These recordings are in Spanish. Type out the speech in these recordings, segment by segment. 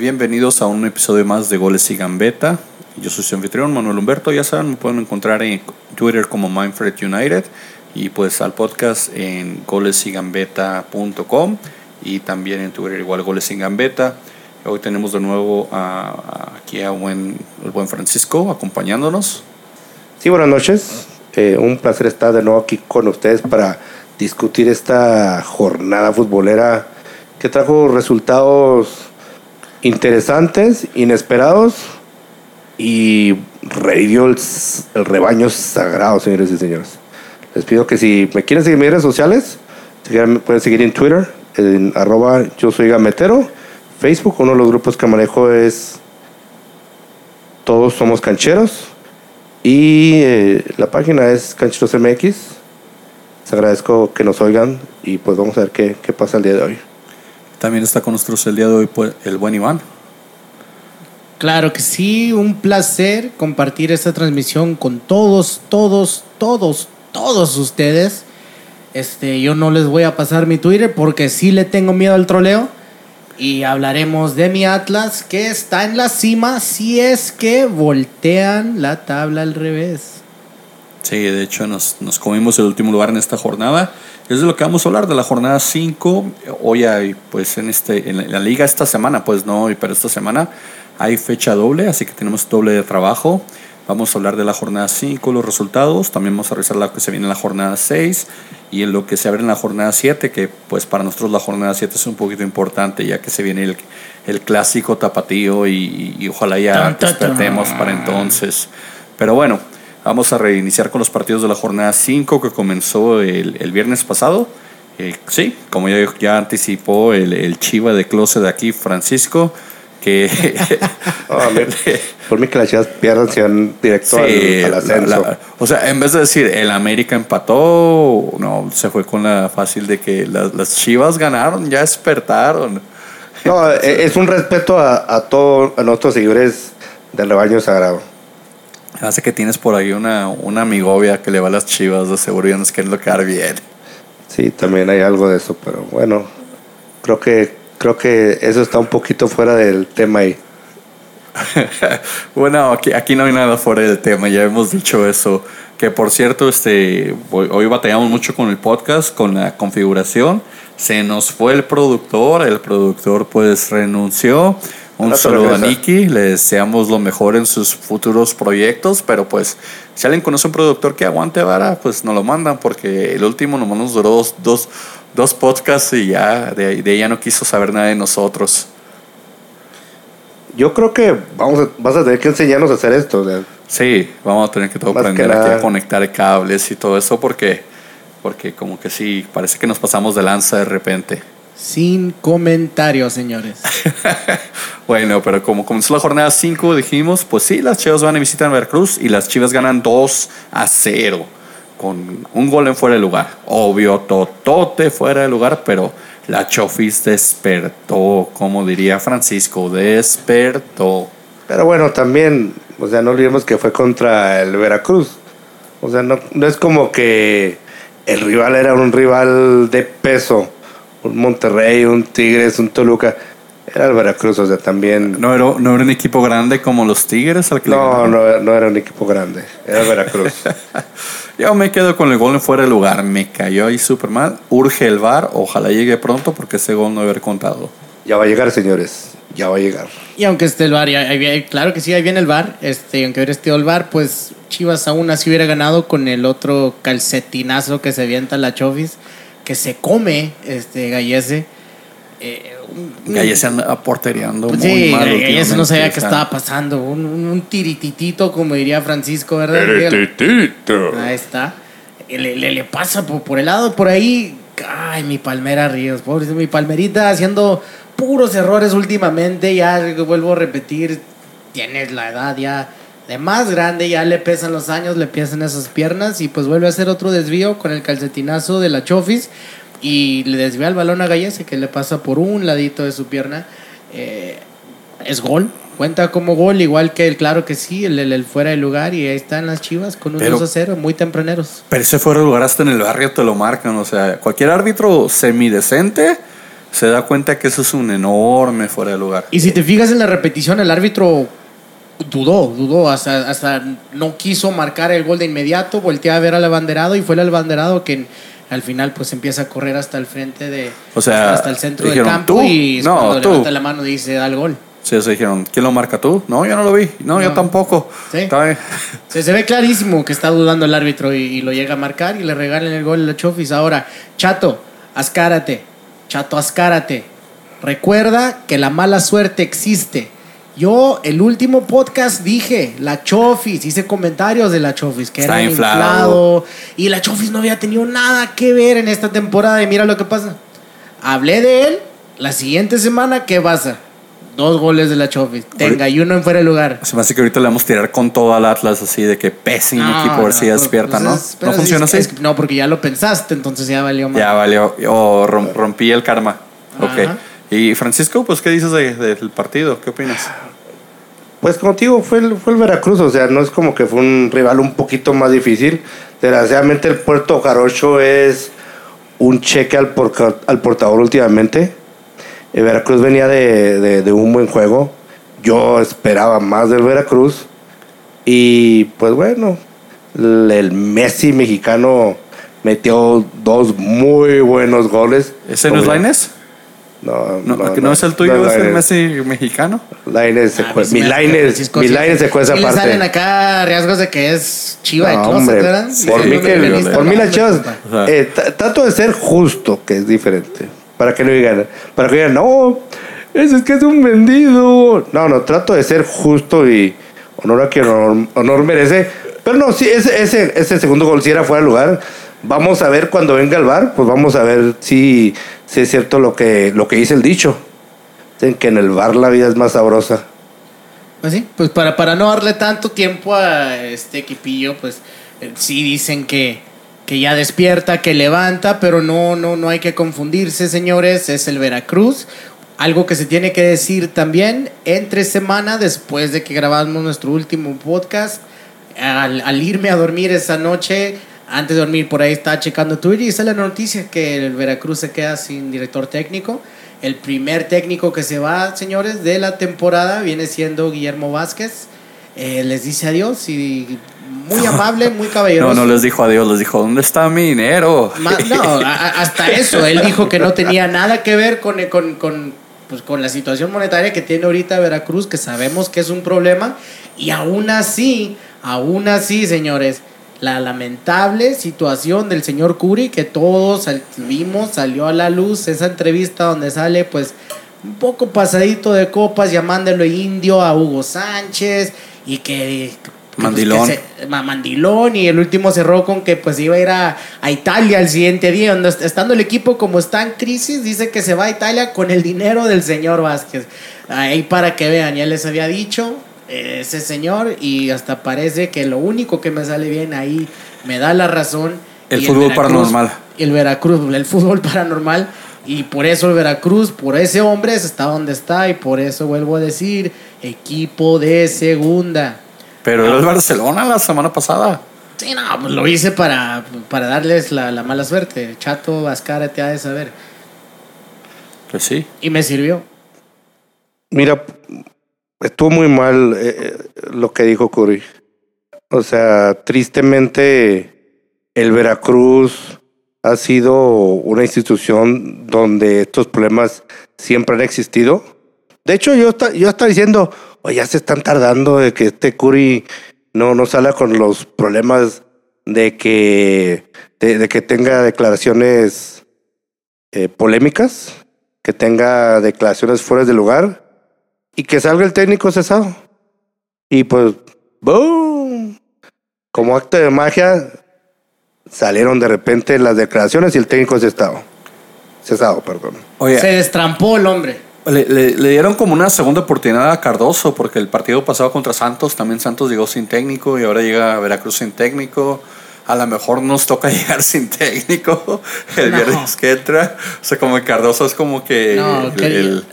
bienvenidos a un episodio más de Goles y Gambeta. Yo soy su anfitrión Manuel Humberto, ya saben, me pueden encontrar en Twitter como Mindfred United y pues al podcast en golesigambeta.com y también en Twitter igual Goles y Gambeta. Hoy tenemos de nuevo aquí a buen, el buen Francisco acompañándonos. Sí, buenas noches. Eh, un placer estar de nuevo aquí con ustedes para discutir esta jornada futbolera que trajo resultados interesantes, inesperados y revivió el, rebaño sagrado, señores y señores. Les pido que si me quieren seguir en mis redes sociales, pueden seguir en Twitter, arroba yo soy gametero. Facebook, uno de los grupos que manejo es Todos Somos Cancheros. Y eh, la página es Cancheros MX. Les agradezco que nos oigan y pues vamos a ver qué, qué pasa el día de hoy. También está con nosotros el día de hoy pues, el buen Iván. Claro que sí, un placer compartir esta transmisión con todos, todos, todos, todos ustedes. Este, yo no les voy a pasar mi Twitter porque sí le tengo miedo al troleo. Y hablaremos de mi Atlas que está en la cima si es que voltean la tabla al revés. Sí, de hecho nos, nos comimos el último lugar en esta jornada. Es de lo que vamos a hablar, de la jornada 5. Hoy hay, pues en, este, en la liga esta semana, pues no hoy, pero esta semana hay fecha doble, así que tenemos doble de trabajo. Vamos a hablar de la jornada 5, los resultados. También vamos a revisar lo que se viene en la jornada 6 y en lo que se abre en la jornada 7, que pues para nosotros la jornada 7 es un poquito importante, ya que se viene el, el clásico tapatío y, ojalá ya despertemos para entonces. Pero bueno, Vamos a reiniciar con los partidos de la jornada 5 que comenzó el, el viernes pasado. Eh, sí, como ya, ya anticipó el, el, chiva de closet de aquí, Francisco, que... por mí que las chivas pierdan se van directo al, ascenso. o sea, en vez de decir el América empató, no, se fue con la fácil de que las, las chivas ganaron, ya despertaron. No, e, es un respeto a, a todos a nuestros seguidores del rebaño sagrado. Hace que tienes por ahí una, una amigovia que le va a las chivas, de seguro ya nos quieren quedar bien. Sí, también hay algo de eso, pero bueno, creo que, creo que eso está un poquito fuera del tema ahí. bueno, aquí, aquí no hay nada fuera del tema, ya hemos dicho eso. Que por cierto, este, hoy, hoy batallamos mucho con el podcast, con la configuración. Se nos fue el productor, el productor pues renunció un saludo a Nicky, le deseamos lo mejor en sus futuros proyectos, pero pues si alguien conoce un productor que aguante vara, pues nos lo mandan, porque el último nomás nos duró dos, dos, dos podcasts y ya de, de ella no quiso saber nada de nosotros. Yo creo que vamos a, vas a tener que enseñarnos a hacer esto. Sí, vamos a tener que todo aprender a conectar cables y todo eso, porque, porque como que sí, parece que nos pasamos de lanza de repente. Sin comentarios, señores. bueno, pero como comenzó la jornada 5, dijimos, pues sí, las Chivas van a visitar Veracruz y las Chivas ganan 2 a 0 con un gol en fuera de lugar. Obvio, totote fuera de lugar, pero la Chofis despertó, como diría Francisco, despertó. Pero bueno, también, o sea, no olvidemos que fue contra el Veracruz. O sea, no, no es como que el rival era un rival de peso un Monterrey, un Tigres, un Toluca. Era el Veracruz, o sea, también. ¿No era, no era un equipo grande como los Tigres? Al que no, no, no, era un equipo grande. Era el Veracruz. Yo me quedo con el gol en fuera de lugar. Me cayó ahí súper mal. Urge el bar. Ojalá llegue pronto porque ese gol no haber contado. Ya va a llegar, señores. Ya va a llegar. Y aunque esté el bar, claro que sí, ahí viene el bar. Este, aunque hubiera estado el bar, pues Chivas aún así hubiera ganado con el otro calcetinazo que se avienta la Chofis que se come este Gallese. Eh, Gallese anda porteriando pues muy sí, mal. Gallese no sabía qué estaba pasando. Un, un, tirititito, como diría Francisco, ¿verdad? Tirititito. Ahí está. Le, le, pasa por, por, el lado, por ahí. Ay, mi Palmera Ríos, pobre, mi Palmerita haciendo puros errores últimamente. Ya vuelvo a repetir, tienes la edad ya de más grande, ya le pesan los años, le pesan esas piernas y pues vuelve a hacer otro desvío con el calcetinazo de la Chofis y le desvía el balón a Gallese que le pasa por un ladito de su pierna. Eh, es gol, cuenta como gol, igual que el, claro que sí, el, el, fuera de lugar y ahí están las chivas con un 2 a 0, muy tempraneros. Pero ese fuera de lugar hasta en el barrio te lo marcan, o sea, cualquier árbitro semidecente se da cuenta que eso es un enorme fuera de lugar. Y si te fijas en la repetición, el árbitro dudó, dudó, hasta, hasta no quiso marcar el gol de inmediato, voltea a ver al abanderado y fue el abanderado que al final pues empieza a correr hasta el frente de o sea, hasta el centro del campo y no, cuando tú. levanta la mano dice da el gol. Sí, se dijeron, ¿quién lo marca tú? No, yo no lo vi. No, yo tampoco. Sí. Se, ve clarísimo que está dudando el árbitro y, lo llega a marcar y le regalan el gol a la Chofis. Ahora, Chato, ascárate. Chato, ascárate. Recuerda que la mala suerte existe. Yo, el último podcast dije, la Chofis, hice comentarios de la Chofis, que era inflado. Y la Chofis no había tenido nada que ver en esta temporada. Y mira lo que pasa. Hablé de él, la siguiente semana, ¿qué pasa? Dos goles de la Chofis. Tenga, y uno en fuera de lugar. Se me hace que ahorita le vamos a tirar con todo al Atlas, así de que pésimo equipo, a ver si despierta, ¿no? ¿No funciona así? no, porque ya lo pensaste, entonces ya valió más. Ya valió. O rompí el karma. Ok. Y Francisco, pues, ¿qué dices del partido? ¿Qué opinas? Pues contigo fue el, fue el Veracruz, o sea, no es como que fue un rival un poquito más difícil. Desgraciadamente el Puerto Jarocho es un cheque al, al portador últimamente. El Veracruz venía de, de, un buen juego. Yo esperaba más del Veracruz. Y pues bueno, el Messi mexicano metió dos muy buenos goles. ¿Ese no es Lainez? No, no, no, no, es el tuyo, es el Messi mexicano. Lainez se ah, pues mi Lainez, mi Lainez se cuesta aparte. salen acá riesgos de que es chiva de hombre, Por mí que, por mí las chivas, eh, trato de ser justo, que es diferente. Para que no digan, para que digan, no, ese es que es un vendido. No, no, trato de ser justo y honor a quien honor, merece. Pero no, sí, ese, ese, ese segundo gol si era fuera de lugar Vamos a ver cuando venga el bar, pues vamos a ver si, si es cierto lo que, lo que dice el dicho. Dicen que en el bar la vida es más sabrosa. Pues sí, pues para, para no darle tanto tiempo a este equipillo, pues eh, sí dicen que, que ya despierta, que levanta, pero no, no, no hay que confundirse, señores, es el Veracruz. Algo que se tiene que decir también, entre semana, después de que grabamos nuestro último podcast, al irme a dormir esa noche, antes de dormir por ahí estaba checando Twitter y sale la noticia que el Veracruz se queda sin director técnico. El primer técnico que se va, señores, de la temporada viene siendo Guillermo Vázquez. Eh, les dice adiós y muy amable, muy caballeroso. No, no les dijo adiós, les dijo, ¿dónde está mi dinero? no, hasta eso. Él dijo que no tenía nada que ver con, con, con, pues, con la situación monetaria que tiene ahorita Veracruz, que sabemos que es un problema. Y aún así, aún así, señores, la lamentable situación del señor Curi que todos vimos, salió a la luz esa entrevista donde sale pues un poco pasadito de copas llamándolo indio a Hugo Sánchez y que pues, Mandilón. mandilón y el último cerró con que pues iba a ir a, a, Italia el siguiente día, donde estando el equipo como está en crisis, dice que se va a Italia con el dinero del señor Vázquez. Ahí para que vean, ya les había dicho, ese señor y hasta parece que lo único que me sale bien ahí me da la razón. El fútbol paranormal. El Veracruz, el fútbol paranormal. Y por eso el Veracruz, por ese hombre, está donde está. Y por eso vuelvo a decir, equipo de segunda. Pero era el Barcelona la semana pasada. Sí, no, pues lo hice para, para darles la, la mala suerte. Chato, Vascara, te ha de saber. Pues sí. Y me sirvió. Mira, estuvo muy mal eh, eh, lo que dijo Curry. O sea, tristemente el Veracruz ha sido una institución donde estos problemas siempre han existido. De hecho, yo, está, yo estaba diciendo, oye, ya se están tardando de que este Curry no, no salga con los problemas de que, de, que tenga declaraciones eh, polémicas, que tenga declaraciones fuera de lugar y que salga el técnico cesado. Y pues, ¡boom! Como acto de magia, salieron de repente las declaraciones y el técnico cesado. Cesado, perdón. Se destrampó el hombre. Le, le, dieron como una segunda oportunidad a Cardoso porque el partido pasado contra Santos, también Santos llegó sin técnico y ahora llega Veracruz sin técnico. A lo mejor nos toca llegar sin técnico el viernes que entra. O sea, como el Cardoso es como que... No, el,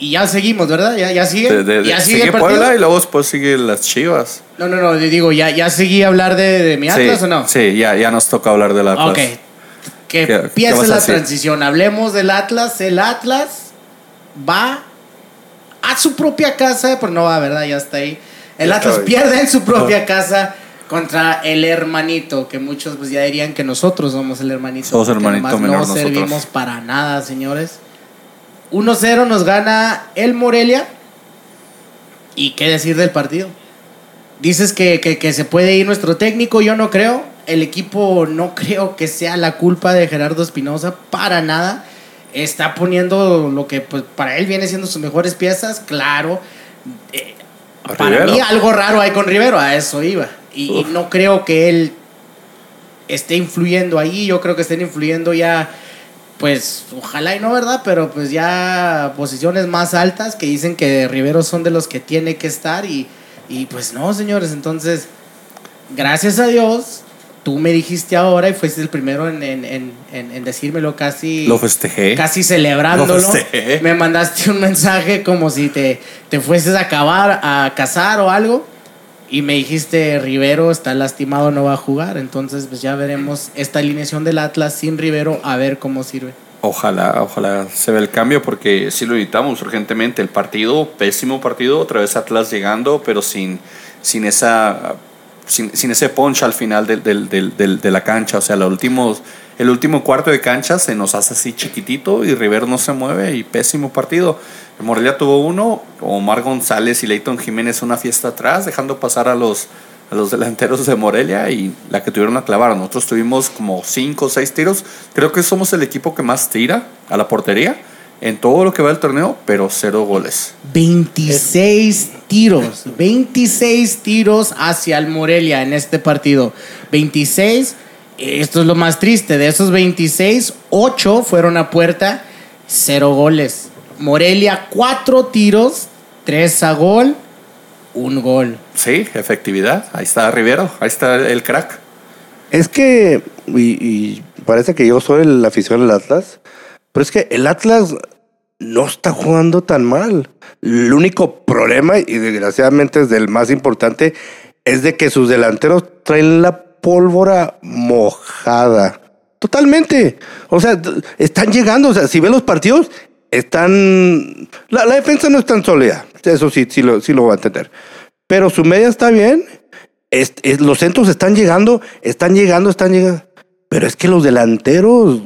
y ya seguimos, ¿verdad? Ya, ya sigue. ya sigue, Puebla y luego después sigue las Chivas. No, no, no, digo, ¿ya, ya seguí a hablar de, mi Atlas o no? Sí, ya, ya nos toca hablar de la Atlas. Ok. que empiece la transición. Hablemos del Atlas. El Atlas va a su propia casa, pero no va, ¿verdad? Ya está ahí. El Atlas pierde en su propia casa contra el hermanito, que muchos pues ya dirían que nosotros somos el hermanito. Somos hermanito No servimos para nada, señores. 1-0 nos gana el Morelia. ¿Y qué decir del partido? Dices que, que, se puede ir nuestro técnico, yo no creo. El equipo no creo que sea la culpa de Gerardo Espinosa, para nada. Está poniendo lo que pues, para él viene siendo sus mejores piezas, claro. Eh, para mí algo raro hay con Rivero, a eso iba. Y, no creo que él esté influyendo ahí, yo creo que estén influyendo ya, pues ojalá y no, ¿verdad? Pero pues ya posiciones más altas que dicen que Rivero son de los que tiene que estar y, y pues no, señores, entonces, gracias a Dios, tú me dijiste ahora y fuiste el primero en, en, en, en decírmelo casi. Lo festejé. Casi celebrándolo. Lo festejé. Me mandaste un mensaje como si te, te fueses a acabar, a casar o algo. Y me dijiste, Rivero está lastimado, no va a jugar. Entonces, pues ya veremos esta alineación del Atlas sin Rivero, a ver cómo sirve. Ojalá, ojalá se ve el cambio porque sí lo necesitamos urgentemente. El partido, pésimo partido, otra vez Atlas llegando, pero sin, sin esa sin, sin ese punch al final del, del, del, de la cancha. O sea, los últimos, el último cuarto de cancha se nos hace así chiquitito y River no se mueve y pésimo partido. Morelia tuvo uno, Omar González y Leighton Jiménez una fiesta atrás, dejando pasar a los, a los delanteros de Morelia y la que tuvieron a clavar. Nosotros tuvimos como cinco o seis tiros. Creo que somos el equipo que más tira a la portería en todo lo que va del torneo, pero cero goles. 26 tiros, 26 tiros hacia el Morelia en este partido. 26, esto es lo más triste, de esos 26, 8 fueron a puerta, cero goles. Morelia, 4 tiros, 3 a gol, un gol. Sí, efectividad. Ahí está Rivero, ahí está el crack. Es que, y, parece que yo soy el afición del Atlas, pero es que el Atlas no está jugando tan mal. El único problema, y desgraciadamente es del más importante, es de que sus delanteros traen la pólvora mojada. Totalmente. O sea, están llegando. O sea, si ven los partidos, están. La, defensa no es tan sólida. Eso sí, sí lo, sí lo va a entender. Pero su media está bien. los centros están llegando, están llegando, están llegando. Pero es que los delanteros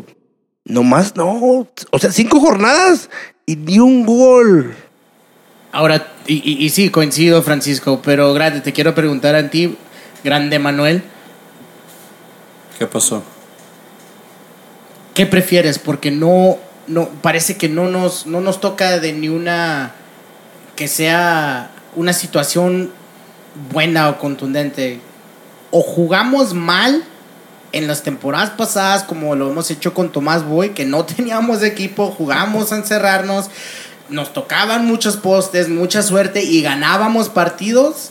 no más, no. O sea, cinco jornadas y ni un gol. Ahora, y, sí, coincido, Francisco, pero grande, te quiero preguntar a ti, grande Manuel. ¿Qué pasó? ¿Qué prefieres? Porque no, no, parece que no nos, no nos toca de ni una que sea una situación buena o contundente. O jugamos mal en las temporadas pasadas, como lo hemos hecho con Tomás Boy, que no teníamos equipo, jugamos a encerrarnos, nos tocaban muchos postes, mucha suerte y ganábamos partidos.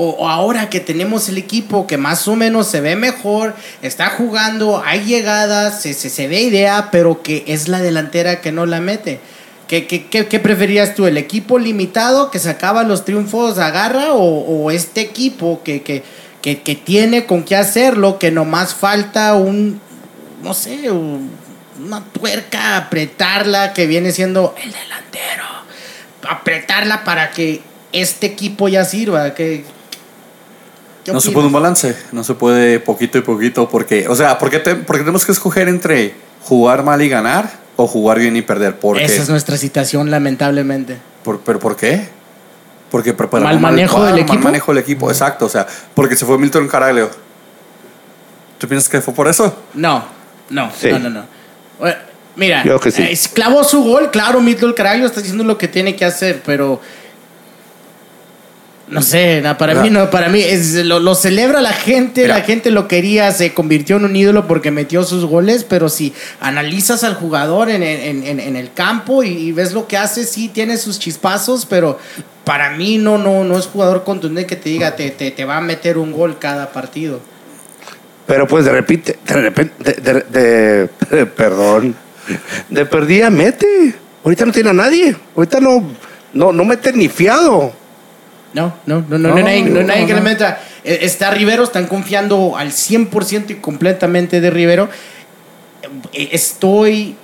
O, ahora que tenemos el equipo que más o menos se ve mejor, está jugando, hay llegadas, se, se, ve idea, pero que es la delantera que no la mete. ¿Qué, qué, qué, preferías tú? ¿El equipo limitado que sacaba los triunfos a garra o, o este equipo que, que, que, tiene con qué hacerlo, que nomás falta un, no sé, una tuerca, apretarla, que viene siendo el delantero. Apretarla para que este equipo ya sirva. Que, no se puede un balance, no se puede poquito y poquito, porque, o sea, porque, porque tenemos que escoger entre jugar mal y ganar o jugar bien y perder. Porque, Esa es nuestra situación, lamentablemente. ¿Por, ¿Pero por qué? Porque mal manejo del equipo. Mal manejo del equipo, exacto. O sea, porque se fue Milton Caraglio. ¿Tú piensas que fue por eso? No, no, no, no, no. Mira, clavó su gol, claro, Milton Caraglio está diciendo lo que tiene que hacer, pero no sé, para mí no, para mí es, lo, celebra la gente, la gente lo quería, se convirtió en un ídolo porque metió sus goles, pero si analizas al jugador en, el campo y, ves lo que hace, sí tiene sus chispazos, pero para mí no, no, no es jugador contundente que te diga te, te, va a meter un gol cada partido. Pero pues de repente, de repente, de, perdón, de perdida mete. Ahorita no tiene a nadie. Ahorita no, no, no mete ni fiado. No, no, no, no, no, hay nadie, que le meta. E, está Rivero, están confiando al 100% y completamente de Rivero. eh, estoy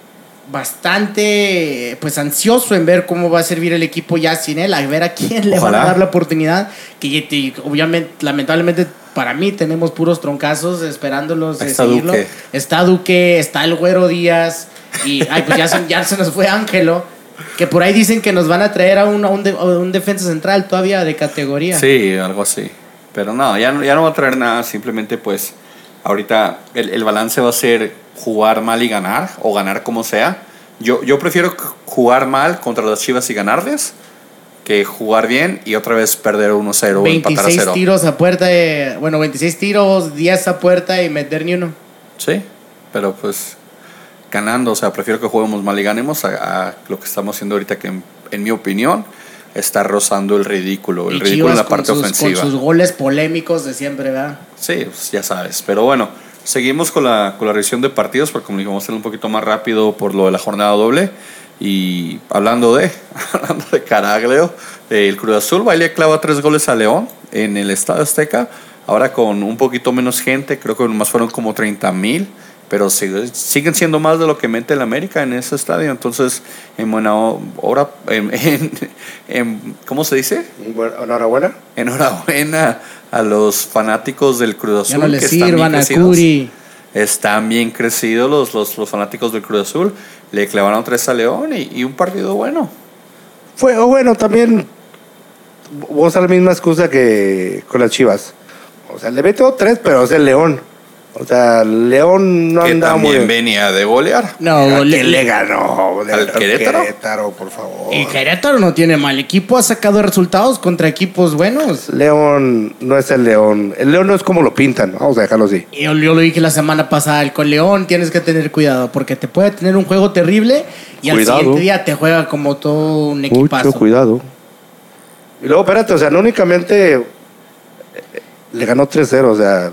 bastante pues ansioso en ver cómo va a servir el equipo ya sin él, a ver a quién le van a dar la oportunidad, que obviamente, lamentablemente para mí tenemos puros troncazos esperándolos de seguirlo. Está Duque, está el Güero Díaz y ay, pues ya, se, ya se nos fue Ángelo. Que por ahí dicen que nos van a traer a un, a un, defensa central todavía de categoría. Sí, algo así. Pero no, ya, ya no va a traer nada. Simplemente pues ahorita el, el balance va a ser jugar mal y ganar, o ganar como sea. Yo, yo prefiero jugar mal contra las Chivas y ganarles que jugar bien y otra vez perder 1-0 o empatar a 0. tiros a puerta, bueno, 26 tiros, 10 a puerta y meter ni uno. Sí, pero pues ganando, o sea, prefiero que juguemos mal y ganemos a, lo que estamos haciendo ahorita que en, mi opinión está rozando el ridículo, el ridículo en la parte ofensiva. Con sus goles polémicos de siempre, ¿verdad? Sí, pues ya sabes, pero bueno, seguimos con la, con la revisión de partidos porque como dijimos, vamos a un poquito más rápido por lo de la jornada doble. Y hablando de, hablando de Caraglio, el Cruz Azul baile clava tres goles a León en el Estadio Azteca. Ahora con un poquito menos gente, creo que más fueron como 30 mil, pero siguen siendo más de lo que mete el América en ese estadio. Entonces, en buena hora, en, ¿cómo se dice? Enhorabuena. Enhorabuena a los fanáticos del Cruz Azul. que están bien a Curi. Están bien crecidos los, los, los fanáticos del Cruz Azul le clavaron tres a León y, un partido bueno. Fue bueno también. Vos a la misma excusa que con las Chivas. O sea, le metió tres, pero es el León. O sea, León no que también venía de golear. No, le, le ganó? ¿Al Querétaro? Querétaro, por favor. Y Querétaro no tiene mal equipo, ha sacado resultados contra equipos buenos. León no es el León. El León no es como lo pintan, vamos a dejarlo así. Yo, yo lo dije la semana pasada, el con León tienes que tener cuidado, porque te puede tener un juego terrible y al siguiente día te juega como todo un equipazo. Mucho cuidado. Y luego, espérate, o sea, no únicamente eh, le ganó 3-0, o sea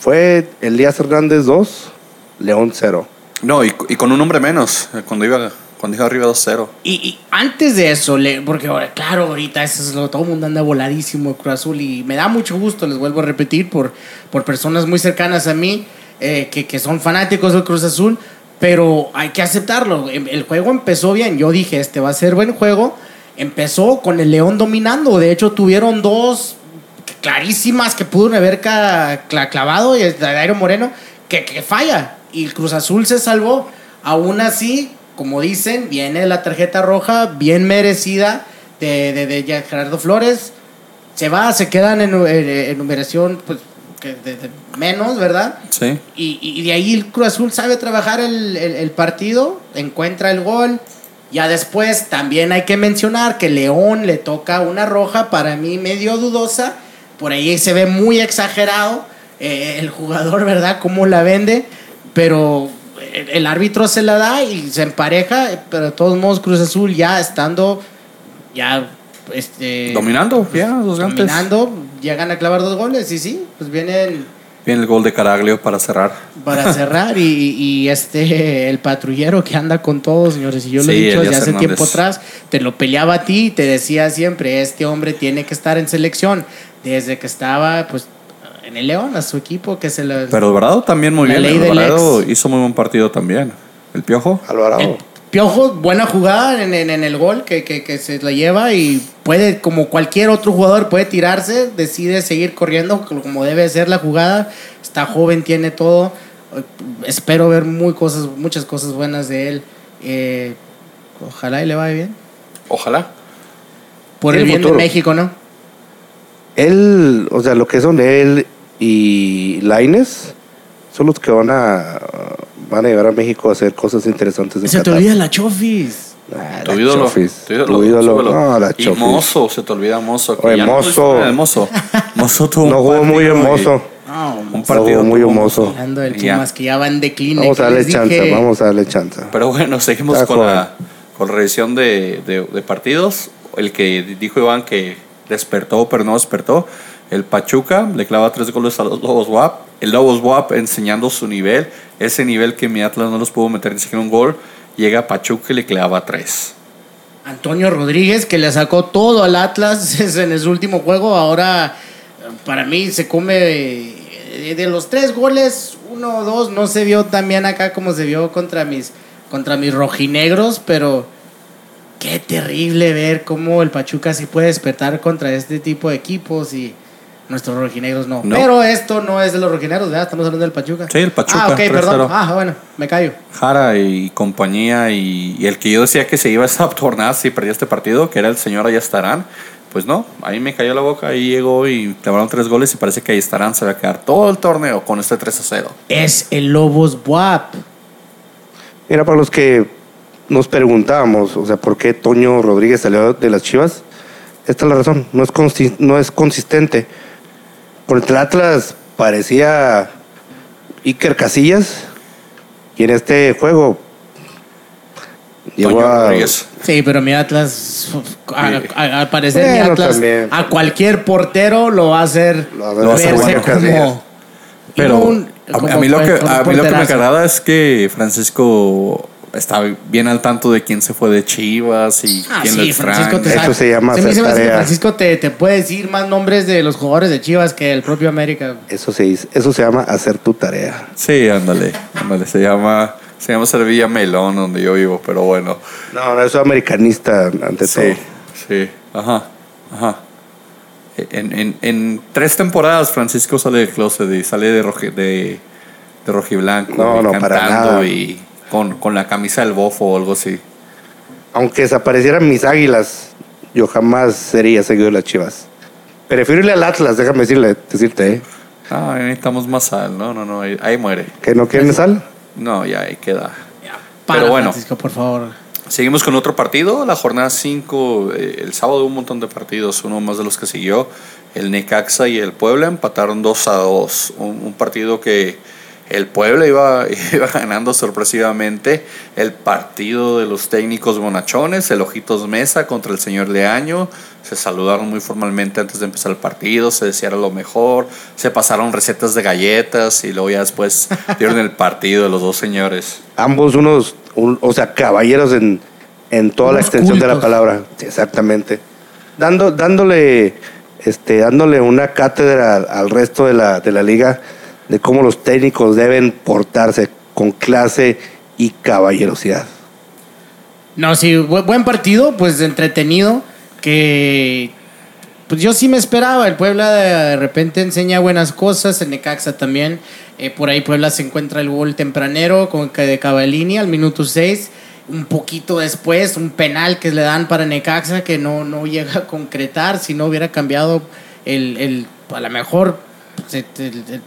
fue Elías Hernández 2, León 0. No, y, con un hombre menos, eh, cuando iba, cuando iba arriba 2-0. Y, antes de eso, porque claro, ahorita eso es lo, todo el mundo anda voladísimo Cruz Azul y me da mucho gusto, les vuelvo a repetir, por, por personas muy cercanas a mí eh, que, que son fanáticos del Cruz Azul, pero hay que aceptarlo. Em, el juego empezó bien, yo dije, este va a ser buen juego. Empezó con el León dominando, de hecho tuvieron dos clarísimas que pudo haber clavado y el Dairo Moreno que, que falla. Y el Cruz Azul se salvó. Aún así, como dicen, viene la tarjeta roja bien merecida de, de, Gerardo Flores. Se va, se quedan en, en, numeración pues, de, menos, ¿verdad? Sí. Y, y, de ahí el Cruz Azul sabe trabajar el, el, partido, encuentra el gol. Ya después también hay que mencionar que León le toca una roja para mí medio dudosa por ahí se ve muy exagerado eh, el jugador, ¿verdad? Cómo la vende, pero el árbitro se la da y se empareja, pero de todos modos Cruz Azul ya estando, ya este, dominando, ya, dos dominando, llegan a clavar dos goles y sí, pues vienen Viene el gol de Caraglio para cerrar. Para cerrar y, este, el patrullero que anda con todos, señores, y yo lo he dicho desde hace tiempo atrás, te lo peleaba a ti y te decía siempre, este hombre tiene que estar en selección desde que estaba, pues, en el León, a su equipo, que se lo... Pero Alvarado también muy bien. Alvarado hizo muy buen partido también. ¿El Piojo? Alvarado. Piojo, buena jugada en, en, el gol que, que, que, se la lleva y puede, como cualquier otro jugador, puede tirarse, decide seguir corriendo como debe ser la jugada. Está joven, tiene todo. Espero ver muy cosas, muchas cosas buenas de él. Eh, ojalá y le vaya bien. Ojalá. Por el, bien de México, ¿no? Él, o sea, lo que son él y Laines son los que van a van a llegar a México a hacer cosas interesantes. se te olvida la Chofis. tu, ídolo, chofis. tu ídolo. No, la y Mozo, se te olvida Mozo. Oye, Mozo. No, Mozo. Mozo tuvo no jugó muy hermoso. un partido muy hermoso. Pumas que ya va en decline. Vamos a darle chance, vamos a darle chance. Pero bueno, seguimos con la, con revisión de, de, de partidos. El que dijo Iván que despertó, pero no despertó. El Pachuca le clava tres goles a los Lobos WAP. El Lobos WAP enseñando su nivel, ese nivel que mi Atlas no los pudo meter ni siquiera un gol. Llega Pachuca y le clava tres. Antonio Rodríguez, que le sacó todo al Atlas en su último juego, ahora para mí se come de los tres goles, uno o dos. No se vio tan bien acá como se vio contra mis, contra mis rojinegros, pero qué terrible ver cómo el Pachuca sí puede despertar contra este tipo de equipos y nuestros rojinegros no. Pero esto no es de los rojinegros, ¿verdad? Estamos hablando del Pachuca. Sí, el Pachuca. Ah, ok, perdón. Ah, bueno, me callo. Jara y compañía y, el que yo decía que se iba a esa jornada si perdía este partido, que era el señor Ayastarán, pues no, ahí me cayó la boca, ahí llegó y clavaron tres goles y parece que Ayastarán se va a quedar todo el torneo con este 3 a 0. Es el Lobos Buap. Mira, para los que nos preguntábamos, o sea, ¿por qué Toño Rodríguez salió de las Chivas? Esta es la razón, no es, no es consistente. Por el Atlas parecía Iker Casillas y en este juego llegó a... Sí, pero mi Atlas, al parecer mi Atlas, a cualquier portero lo va a hacer, lo va a hacer como... Pero a, mí lo que, a mí lo que me agrada es que Francisco está bien al tanto de quién se fue de Chivas y ah, quién sí, Francisco te Eso se llama se Francisco te, te, puede decir más nombres de los jugadores de Chivas que el propio América. Eso se eso se llama hacer tu tarea. Sí, ándale, ándale, se llama se llama Servilla Melón donde yo vivo, pero bueno. No, no, eso es americanista ante sí, todo. Sí, ajá, ajá. En, en, en, tres temporadas Francisco sale del closet y sale de, roji, de, de rojiblanco no, no, para nada. y con, la camisa del bofo o algo así. Aunque desaparecieran mis águilas, yo jamás sería seguido de las chivas. Prefiero irle al Atlas, déjame decirle, decirte, ¿eh? Ah, necesitamos más sal, no, no, no, ahí, muere. ¿Que no quieren sal? No, ya ahí queda. Pero bueno, Francisco, por favor. Seguimos con otro partido, la jornada 5, eh, el sábado un montón de partidos, uno más de los que siguió, el Necaxa y el Puebla empataron 2 a 2, un partido que el pueblo iba, iba ganando sorpresivamente el partido de los técnicos bonachones, el Ojitos Mesa contra el señor Leaño. Se saludaron muy formalmente antes de empezar el partido, se desearon lo mejor, se pasaron recetas de galletas y luego ya después dieron el partido de los dos señores. Ambos unos, o sea, caballeros en, en toda la extensión de la palabra. exactamente. Dando, dándole, este, dándole una cátedra al resto de la, de la liga de cómo los técnicos deben portarse con clase y caballerosidad. No, sí, buen partido, pues entretenido, que pues yo sí me esperaba, el Puebla de repente enseña buenas cosas, el Necaxa también, eh, por ahí Puebla se encuentra el gol tempranero con de Cavallini al minuto 6, un poquito después un penal que le dan para Necaxa que no, no llega a concretar, si no hubiera cambiado el, el a lo mejor pues, el,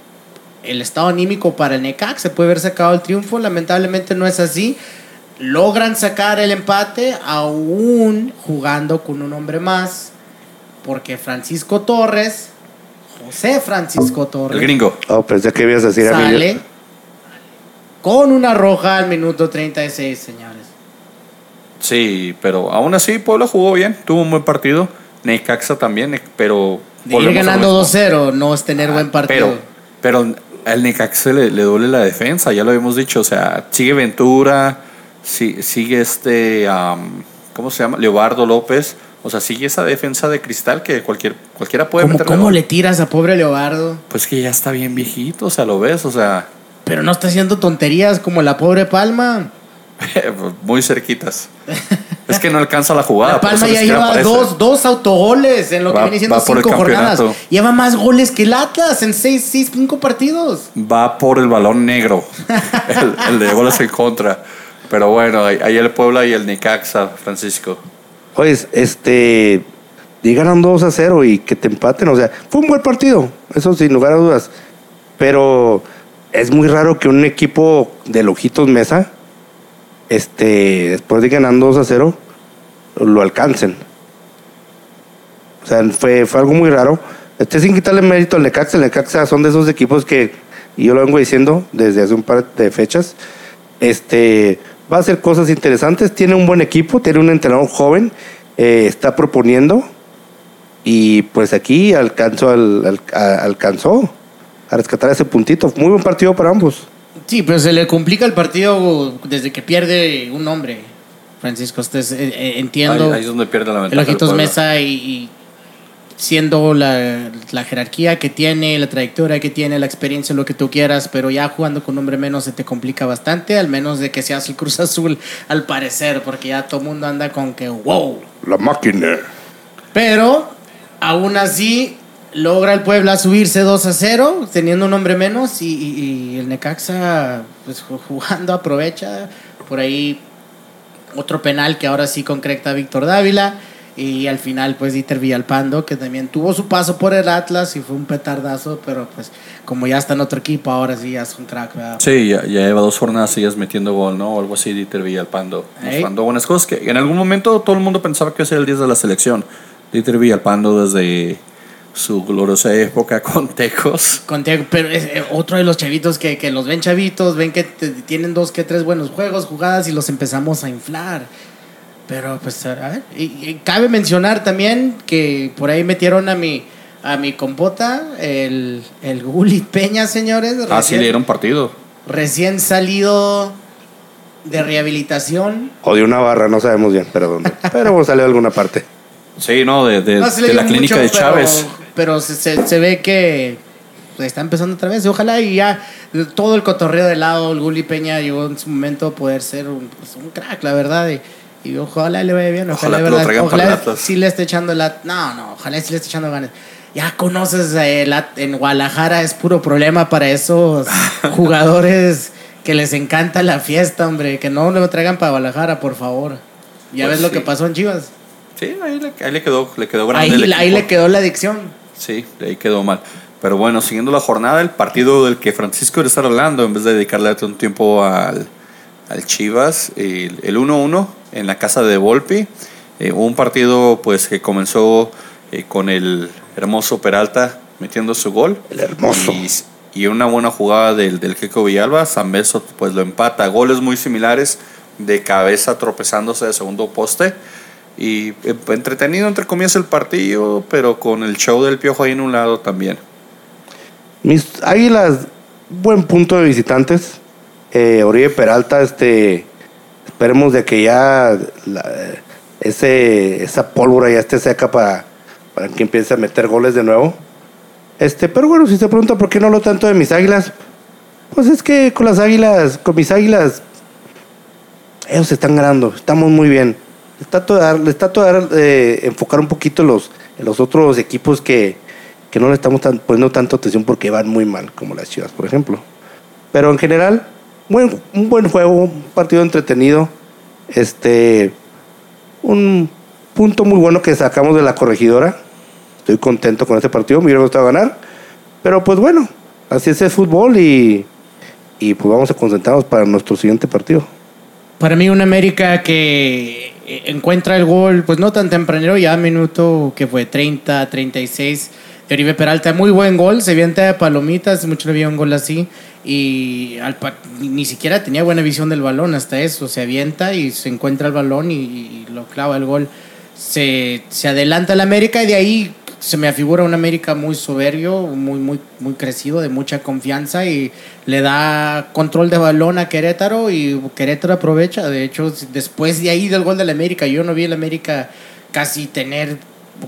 el estado anímico para el NECAC, se puede haber sacado el triunfo, lamentablemente no es así. Logran sacar el empate aún jugando con un hombre más, porque Francisco Torres, José Francisco Torres, el gringo, oh, pensé que ibas a decir sale con una roja al minuto 36, señores. Sí, pero aún así Puebla jugó bien, tuvo un buen partido. Necaxa también, pero... ir ganando 2-0 no es tener buen partido. Pero, pero al Necaxa le, le, duele la defensa, ya lo habíamos dicho. O sea, sigue Ventura, sigue este, ¿cómo se llama? Leobardo López. O sea, sigue esa defensa de cristal que cualquier, cualquiera puede ¿Cómo, ¿Cómo le tiras a pobre Leobardo? Pues que ya está bien viejito, o sea, lo ves, o sea. Pero no está haciendo tonterías como la pobre Palma. Muy cerquitas. es que no alcanza la jugada. La Palma ya lleva dos, dos, autogoles en lo que viene siendo cinco jornadas. Lleva más goles que el Atlas en seis, seis, cinco partidos. Va por el balón negro. el, de goles en contra. Pero bueno, ahí el Puebla y el Necaxa, Francisco. Pues, este. Llegaron 2 a 0 y que te empaten. O sea, fue un buen partido. Eso sin lugar a dudas. Pero es muy raro que un equipo de Lojitos Mesa este, después de ganar 2 a 0, lo alcancen. O sea, fue, fue algo muy raro. Este sin quitarle mérito al Necaxa. El Necaxa son de esos equipos que, y yo lo vengo diciendo desde hace un par de fechas, este, va a hacer cosas interesantes. Tiene un buen equipo, tiene un entrenador joven, eh, está proponiendo. Y pues aquí alcanzó, al, alcanzó a rescatar ese puntito. Muy buen partido para ambos. Sí, pero se le complica el partido desde que pierde un hombre, Francisco. Usted, eh, eh, entiendo. Ahí, es donde pierde la ventaja. El Ojitos Mesa y, siendo la, la, jerarquía que tiene, la trayectoria que tiene, la experiencia, lo que tú quieras, pero ya jugando con un hombre menos se te complica bastante, al menos de que seas el Cruz Azul, al parecer, porque ya todo el mundo anda con que, wow. La máquina. Pero, aún así, logra el Puebla subirse 2 a 0, teniendo un hombre menos, y, y el Necaxa, pues jugando, aprovecha. Por ahí, otro penal que ahora sí concreta Víctor Dávila y al final, pues Dieter Villalpando, que también tuvo su paso por el Atlas y fue un petardazo, pero pues como ya está en otro equipo, ahora sí ya es un crack. Sí, ya, lleva dos jornadas sigues metiendo gol, ¿no? O algo así, Dieter Villalpando. Mostrando buenas cosas que en algún momento todo el mundo pensaba que ese era el 10 de la selección. Dieter Villalpando desde su gloriosa época con Tecos. Con Tecos, pero es eh, otro de los chavitos que, que los ven chavitos, ven que tienen dos que tres buenos juegos, jugadas y los empezamos a inflar. Pero pues, a ver, y, cabe mencionar también que por ahí metieron a mi, a mi compota, el, el Peña, señores. ah, sí, le dieron partido. Recién salido de rehabilitación. O de una barra, no sabemos bien, pero dónde. pero salió de alguna parte. Sí, no, de, de, la clínica de Chávez. Pero, se, se, ve que está empezando otra vez. Ojalá y ya todo el cotorreo de lado, el Guli Peña llegó en su momento a poder ser un, pues, un crack, la verdad. Y ojalá le vaya bien, ojalá, ojalá, ojalá sí le esté echando la... No, no, ojalá sí le esté echando ganas. Ya conoces, el en Guadalajara es puro problema para esos jugadores que les encanta la fiesta, hombre. Que no lo traigan para Guadalajara, por favor. Ya pues ves lo que pasó en Chivas. Sí, ahí le, ahí le quedó, le quedó grande. Ahí, ahí le quedó la adicción. Sí, ahí quedó mal. Pero bueno, siguiendo la jornada, el partido del que Francisco quiere estar hablando, en vez de dedicarle un tiempo al, al Chivas, el 1-1 en la casa de Volpi. Eh, un partido pues que comenzó eh, con el hermoso Peralta metiendo su gol. El hermoso. Y, una buena jugada del, del Keco Villalba. San Beso pues lo empata. Goles muy similares de cabeza tropezándose de segundo poste. Y eh, entretenido entre comillas el partido, pero con el show del piojo ahí en un lado también. Mis águilas, buen punto de visitantes. Eh, Oribe Peralta, este Esperemos de que ya ese, esa pólvora ya esté seca para, para que empiece a meter goles de nuevo. Este, pero bueno, si se pregunta por qué no lo tanto de mis águilas, pues es que con las águilas, con mis águilas, ellos están ganando, estamos muy bien. Está todo, le está todo eh, enfocar un poquito los, los otros equipos que, que no le estamos poniendo tanto atención porque van muy mal, como las Chivas, por ejemplo. Pero en general, un buen juego, un partido entretenido. Este, un punto muy bueno que sacamos de la corregidora. Estoy contento con este partido, me hubiera gustado ganar. Pero pues bueno, así es el fútbol y, y pues vamos a concentrarnos para nuestro siguiente partido. Para mí un América que encuentra el gol, pues no tan tempranero, ya minuto que fue 30, 36 de Oribe Peralta, muy buen gol, se vienta de palomitas, mucho no había un gol así y ni siquiera tenía buena visión del balón hasta eso. Se avienta y se encuentra el balón y, lo clava el gol. Se, se adelanta el América y de ahí se me afigura un América muy soberbio, muy, muy, muy crecido, de mucha confianza y le da control de balón a Querétaro y Querétaro aprovecha. De hecho, después de ahí del gol del América, yo no vi el América casi tener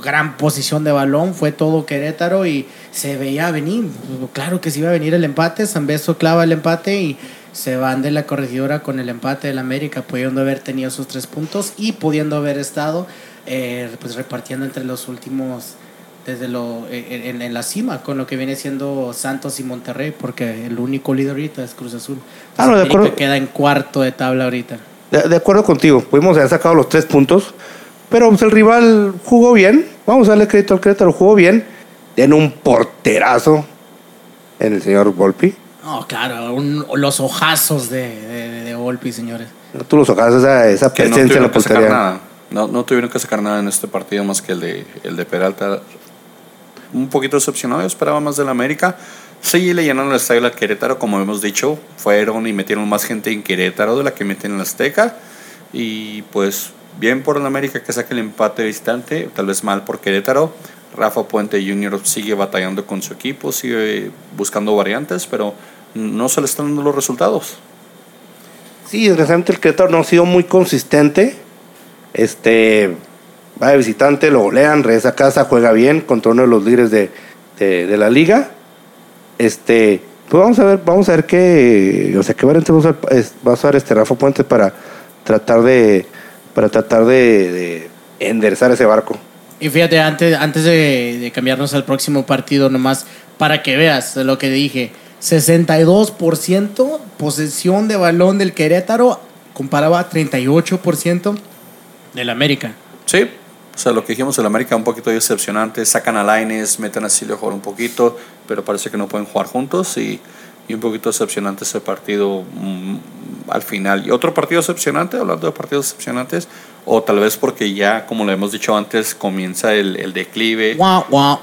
gran posición de balón, fue todo Querétaro y se veía venir. Claro que se iba a venir el empate, San Beso clava el empate y se van de la corregidora con el empate del América, pudiendo haber tenido sus tres puntos y pudiendo haber estado eh, pues repartiendo entre los últimos desde lo eh, en, la cima con lo que viene siendo Santos y Monterrey porque el único líder ahorita es Cruz Azul ah, de acuerdo. queda en cuarto de tabla ahorita de, de, acuerdo contigo pudimos haber sacado los tres puntos pero pues, el rival jugó bien. Vamos a darle crédito al Querétaro, jugó bien. Tiene un porterazo en el señor Volpi. No, claro, los ojazos de, de, Volpi, señores. No, tú los ojazos, esa, esa presencia en la portería. No, no tuvieron que sacar nada en este partido más que el de, el de Peralta. Un poquito decepcionado, yo esperaba más del América. Sí, le llenaron el estadio al Querétaro, como hemos dicho. Fueron y metieron más gente en Querétaro de la que meten en la Azteca. Y pues bien por el América que saque el empate distante, tal vez mal por Querétaro. Rafa Puente Jr. sigue batallando con su equipo, sigue buscando variantes, pero no se le están dando los resultados. Sí, desgraciadamente el Querétaro no ha sido muy consistente. Este, va de visitante, lo golean, regresa a casa, juega bien contra uno de los líderes de, de, la liga. Este, pues vamos a ver, vamos a ver qué, o sea, qué variante va a usar, este Rafa Puente para tratar de, para tratar de, enderezar ese barco. Y fíjate, antes, antes de, de, cambiarnos al próximo partido, nomás para que veas lo que dije, 62% posesión de balón del Querétaro comparaba a 38% del América. Sí, o sea, lo que dijimos del América un poquito decepcionante. Sacan a Laines, meten a Silvio jugar un poquito, pero parece que no pueden jugar juntos y, y un poquito decepcionante ese partido mm, al final. Y otro partido decepcionante, hablando de partidos decepcionantes, o tal vez porque ya, como lo hemos dicho antes, comienza el, el declive.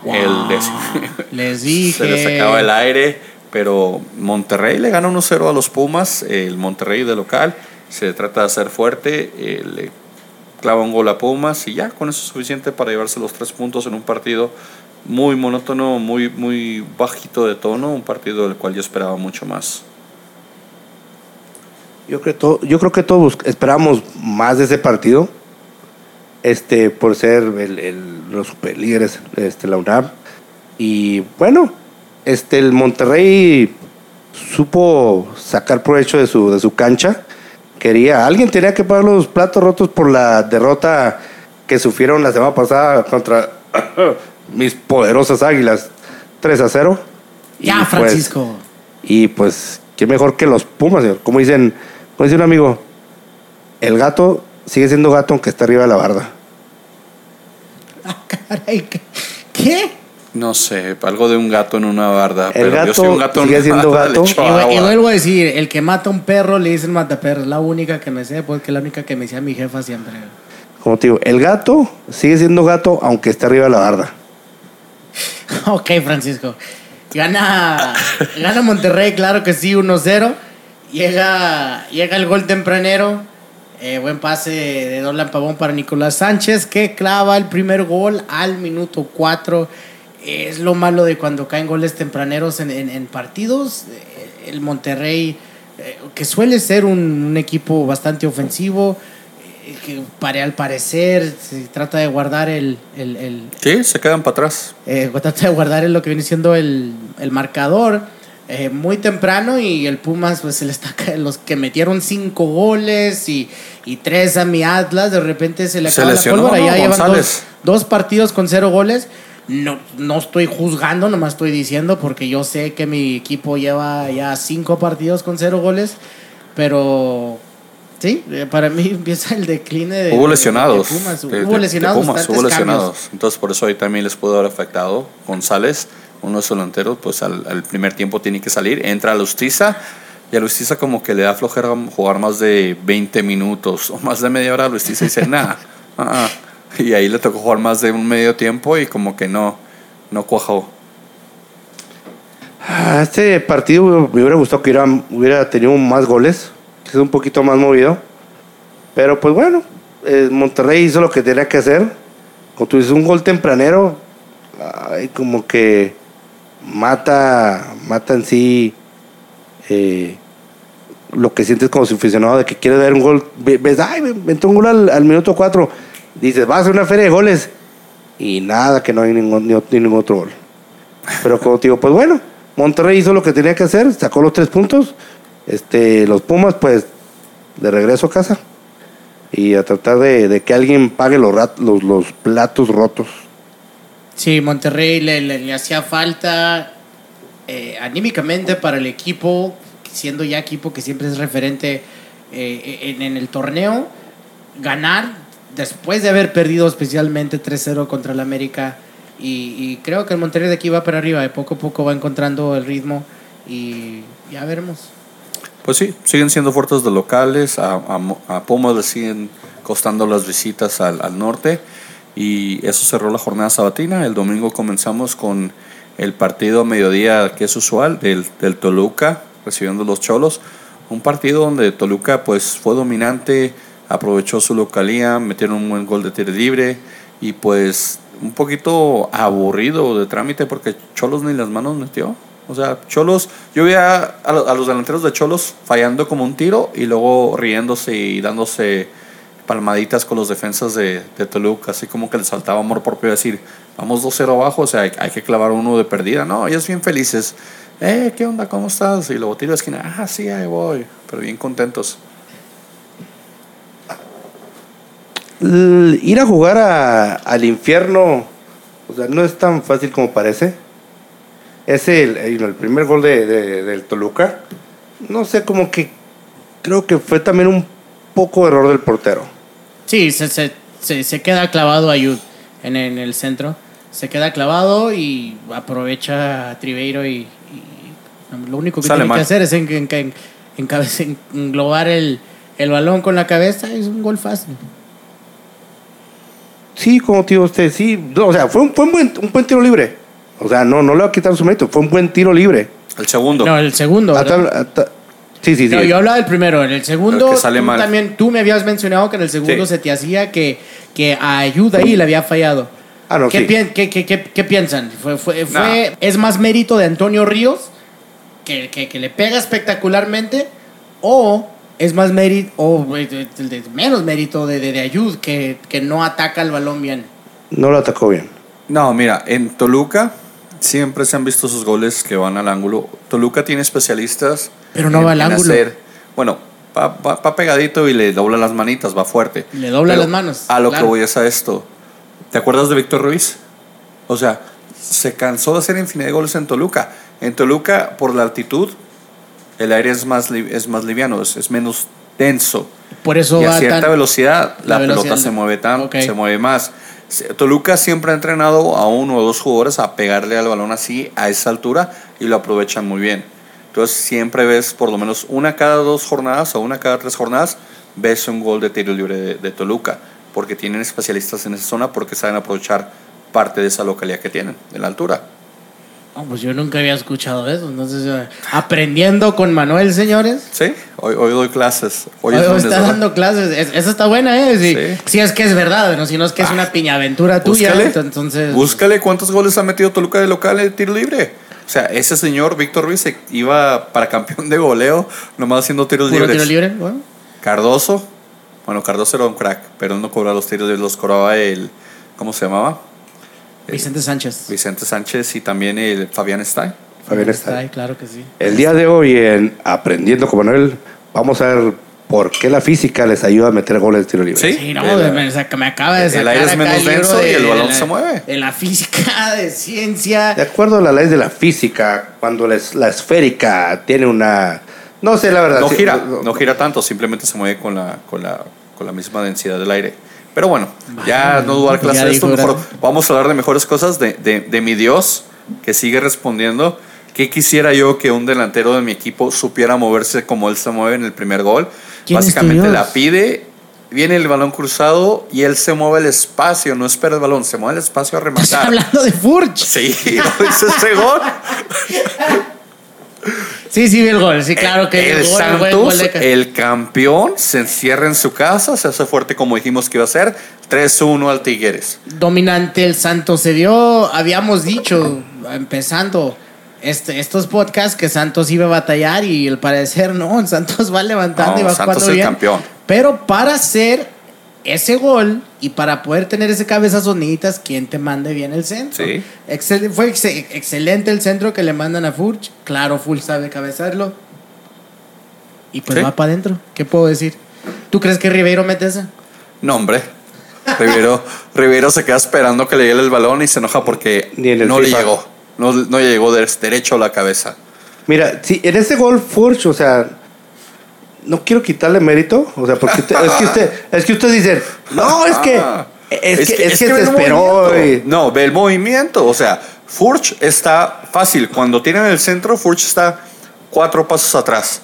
El les dije. Se les acaba el aire, pero Monterrey le gana 1-0 a los Pumas, el Monterrey de local. Se trata de hacer fuerte, eh, clava un gol a Pumas y ya con eso es suficiente para llevarse los tres puntos en un partido muy monótono, muy, muy bajito de tono, un partido del cual yo esperaba mucho más. Yo creo, yo creo que todos esperamos más de ese partido, este, por ser el, los superlíderes, este, la UNAM. Y bueno, este, el Monterrey supo sacar provecho de su, de su cancha quería, alguien tenía que pagar los platos rotos por la derrota que sufrieron la semana pasada contra mis poderosas águilas 3 a 0. Ya, pues, Francisco. y pues, qué mejor que los Pumas, señor. Como dicen, como dice un amigo, el gato sigue siendo gato aunque está arriba de la barda. Ah, caray, ¿qué? No sé, algo de un gato en una barda. El pero gato yo soy un gato sigue siendo gato. Y, vuelvo a decir, el que mata a un perro le dicen mataperro. Es la única que me sé, porque es la única que me decía mi jefa siempre. Como te digo, el gato sigue siendo gato aunque esté arriba de la barda. ok, Francisco. Gana, gana Monterrey, claro que sí, 1-0. Llega, llega el gol tempranero. Eh, buen pase de Dolan Pavón para Nicolás Sánchez, que clava el primer gol al minuto 4 es lo malo de cuando caen goles tempraneros en, partidos. Eh, el Monterrey, eh, que suele ser un, equipo bastante ofensivo, eh, que para, al parecer se trata de guardar el... el, sí, se quedan para atrás. trata de guardar lo que viene siendo el, marcador. muy temprano y el Pumas pues se le está los que metieron cinco goles y, tres a mi Atlas de repente se le acaba la pólvora ya llevan dos, dos partidos con cero goles no, no estoy juzgando, nomás estoy diciendo porque yo sé que mi equipo lleva ya cinco partidos con cero goles, pero sí, para mí empieza el decline de... Hubo lesionados. hubo lesionados. hubo lesionados. Entonces por eso ahí también les pudo haber afectado. González, uno de sus delanteros, pues al, primer tiempo tiene que salir, entra a Lustiza. Y a Lustiza como que le da flojera jugar más de 20 minutos o más de media hora. Lustiza dice, nada, ah, ah". Y ahí le tocó jugar más de un medio tiempo y como que no, no cuajó. Ah, este partido me hubiera gustado que hubiera, tenido más goles, que es un poquito más movido. Pero pues bueno, eh, Monterrey hizo lo que tenía que hacer. Cuando tú dices un gol tempranero, como que mata, mata en sí eh, lo que sientes como aficionado de que quieres ver un gol. Ves, ay, me entró un gol al, al minuto 4 dices, vas a una feria de goles. Y nada, que no hay ningún, ningún otro gol. Pero como te digo, pues bueno, Monterrey hizo lo que tenía que hacer, sacó los tres puntos. Este, los Pumas, pues, de regreso a casa. Y a tratar de, que alguien pague los, los, los, platos rotos. Sí, Monterrey le, hacía falta eh, anímicamente para el equipo, siendo ya equipo que siempre es referente eh, en, en el torneo, ganar después de haber perdido especialmente 3-0 contra el América. Y, creo que el Monterrey de aquí va para arriba, de poco a poco va encontrando el ritmo y ya veremos. Pues sí, siguen siendo fuertes de locales, a, a, Pumas le siguen costando las visitas al, norte y eso cerró la jornada sabatina. El domingo comenzamos con el partido a mediodía que es usual del, del Toluca recibiendo los Cholos. Un partido donde Toluca pues fue dominante, aprovechó su localía, metieron un buen gol de tiro libre y pues un poquito aburrido de trámite porque Cholos ni las manos metió. O sea, Cholos, yo veía a, los delanteros de Cholos fallando como un tiro y luego riéndose y dándose palmaditas con los defensas de, de Toluca, así como que les saltaba amor propio decir, vamos 2-0 abajo, o sea, hay, hay, que clavar uno de perdida. No, ellos bien felices. Eh, ¿qué onda? ¿Cómo estás? Y luego tiro la esquina, ah, sí, ahí voy, pero bien contentos. Ir a jugar a, al infierno, o sea, no es tan fácil como parece. Es el, el primer gol de, de, del Toluca. No sé, como que creo que fue también un poco error del portero. Sí, se, se, se, queda clavado Ayud en, en, el centro. Se queda clavado y aprovecha a Tribeiro y, lo único que tiene que hacer es en, en, englobar el, el balón con la cabeza. Es un gol fácil. Sí, como tío usted, sí. o sea, fue, un, fue un, buen, un, buen, tiro libre. O sea, no, no le va a quitar su mérito. Fue un buen tiro libre. El segundo. No, el segundo. sí, sí, sí. yo hablaba del primero. En el segundo, tú también tú me habías mencionado que en el segundo se te hacía que, que a ayuda ahí le había fallado. Ah, no, ¿Qué, qué, qué, qué, piensan? ¿Fue, fue, fue ¿Es más mérito de Antonio Ríos, que, que, le pega espectacularmente, o es más mérito, o menos mérito de, de, Ayud, que, que no ataca el balón bien. No lo atacó bien. No, mira, en Toluca siempre se han visto sus goles que van al ángulo. Toluca tiene especialistas. Pero no va al ángulo. bueno, va, pegadito y le dobla las manitas, va fuerte. Le dobla las manos. A lo que voy es a esto. ¿Te acuerdas de Víctor Ruiz? O sea, se cansó de hacer infinidad de goles en Toluca. En Toluca, por la altitud, el aire es más, es más liviano, es, menos denso. Por eso y a cierta velocidad la, pelota se mueve, tan, se mueve más. Toluca siempre ha entrenado a uno o dos jugadores a pegarle al balón así, a esa altura, y lo aprovechan muy bien. Entonces siempre ves por lo menos una cada dos jornadas o una cada tres jornadas, ves un gol de tiro libre de, de Toluca, porque tienen especialistas en esa zona, porque saben aprovechar parte de esa localidad que tienen, de la altura pues yo nunca había escuchado eso. Entonces, aprendiendo con Manuel, señores. Sí, hoy, hoy doy clases. Hoy, está dando clases. Eso está buena, ¿eh? Si, es que es verdad, ¿no? Si no es que es una ah, piñaventura tuya. entonces... Búscale cuántos goles ha metido Toluca de local en tiro libre. O sea, ese señor, Víctor Ruiz, iba para campeón de goleo, nomás haciendo tiros libres. tiro libre? Bueno. Cardoso. Bueno, Cardoso era un crack, pero no cobraba los tiros, los cobraba el... ¿Cómo se llamaba? Vicente Sánchez. Vicente Sánchez y también el Fabián Stay. Fabián Stay. claro que sí. El día de hoy en Aprendiendo con Manuel vamos a ver por qué la física les ayuda a meter goles de tiro libre. Sí, no, me, acaba de sacar El aire es menos denso y el balón se mueve. En la física, de ciencia. De acuerdo a la ley de la física, cuando la esférica tiene una... No sé, la verdad. No gira, no gira tanto, simplemente se mueve con la, con la, con la misma densidad del aire. Pero bueno, ya no dudar clase de esto, mejor vamos a hablar de mejores cosas, de, de, de, mi Dios, que sigue respondiendo. ¿Qué quisiera yo que un delantero de mi equipo supiera moverse como él se mueve en el primer gol? Básicamente la pide, viene el balón cruzado y él se mueve el espacio, no espera el balón, se mueve el espacio a rematar. ¿Estás hablando de Furch? Sí, es ese gol. Sí, sí, el gol. Sí, claro que el, Santos, el campeón, se encierra en su casa, se hace fuerte como dijimos que iba a ser. 3-1 al Tigres. Dominante el Santos se dio, habíamos dicho, empezando este, estos podcasts, que Santos iba a batallar y al parecer no, el Santos va levantando y va Santos jugando bien. campeón. Pero para ser ese gol y para poder tener ese cabezazo necesitas quien te mande bien el centro. Sí. fue excelente el centro que le mandan a Furch. Claro, Full sabe cabezarlo. Y pues va para adentro. ¿Qué puedo decir? ¿Tú crees que Ribeiro mete esa? No, hombre. Ribeiro, se queda esperando que le llegue el balón y se enoja porque no le llegó. No, no llegó derecho a la cabeza. Mira, si en ese gol Furch, o sea, no quiero quitarle mérito, o sea, porque es, que usted, es que usted dice, no, es que, ah. es, que, es que, te esperó. No, ve el movimiento, o sea, Furch está fácil, cuando tiene en el centro, Furch está cuatro pasos atrás.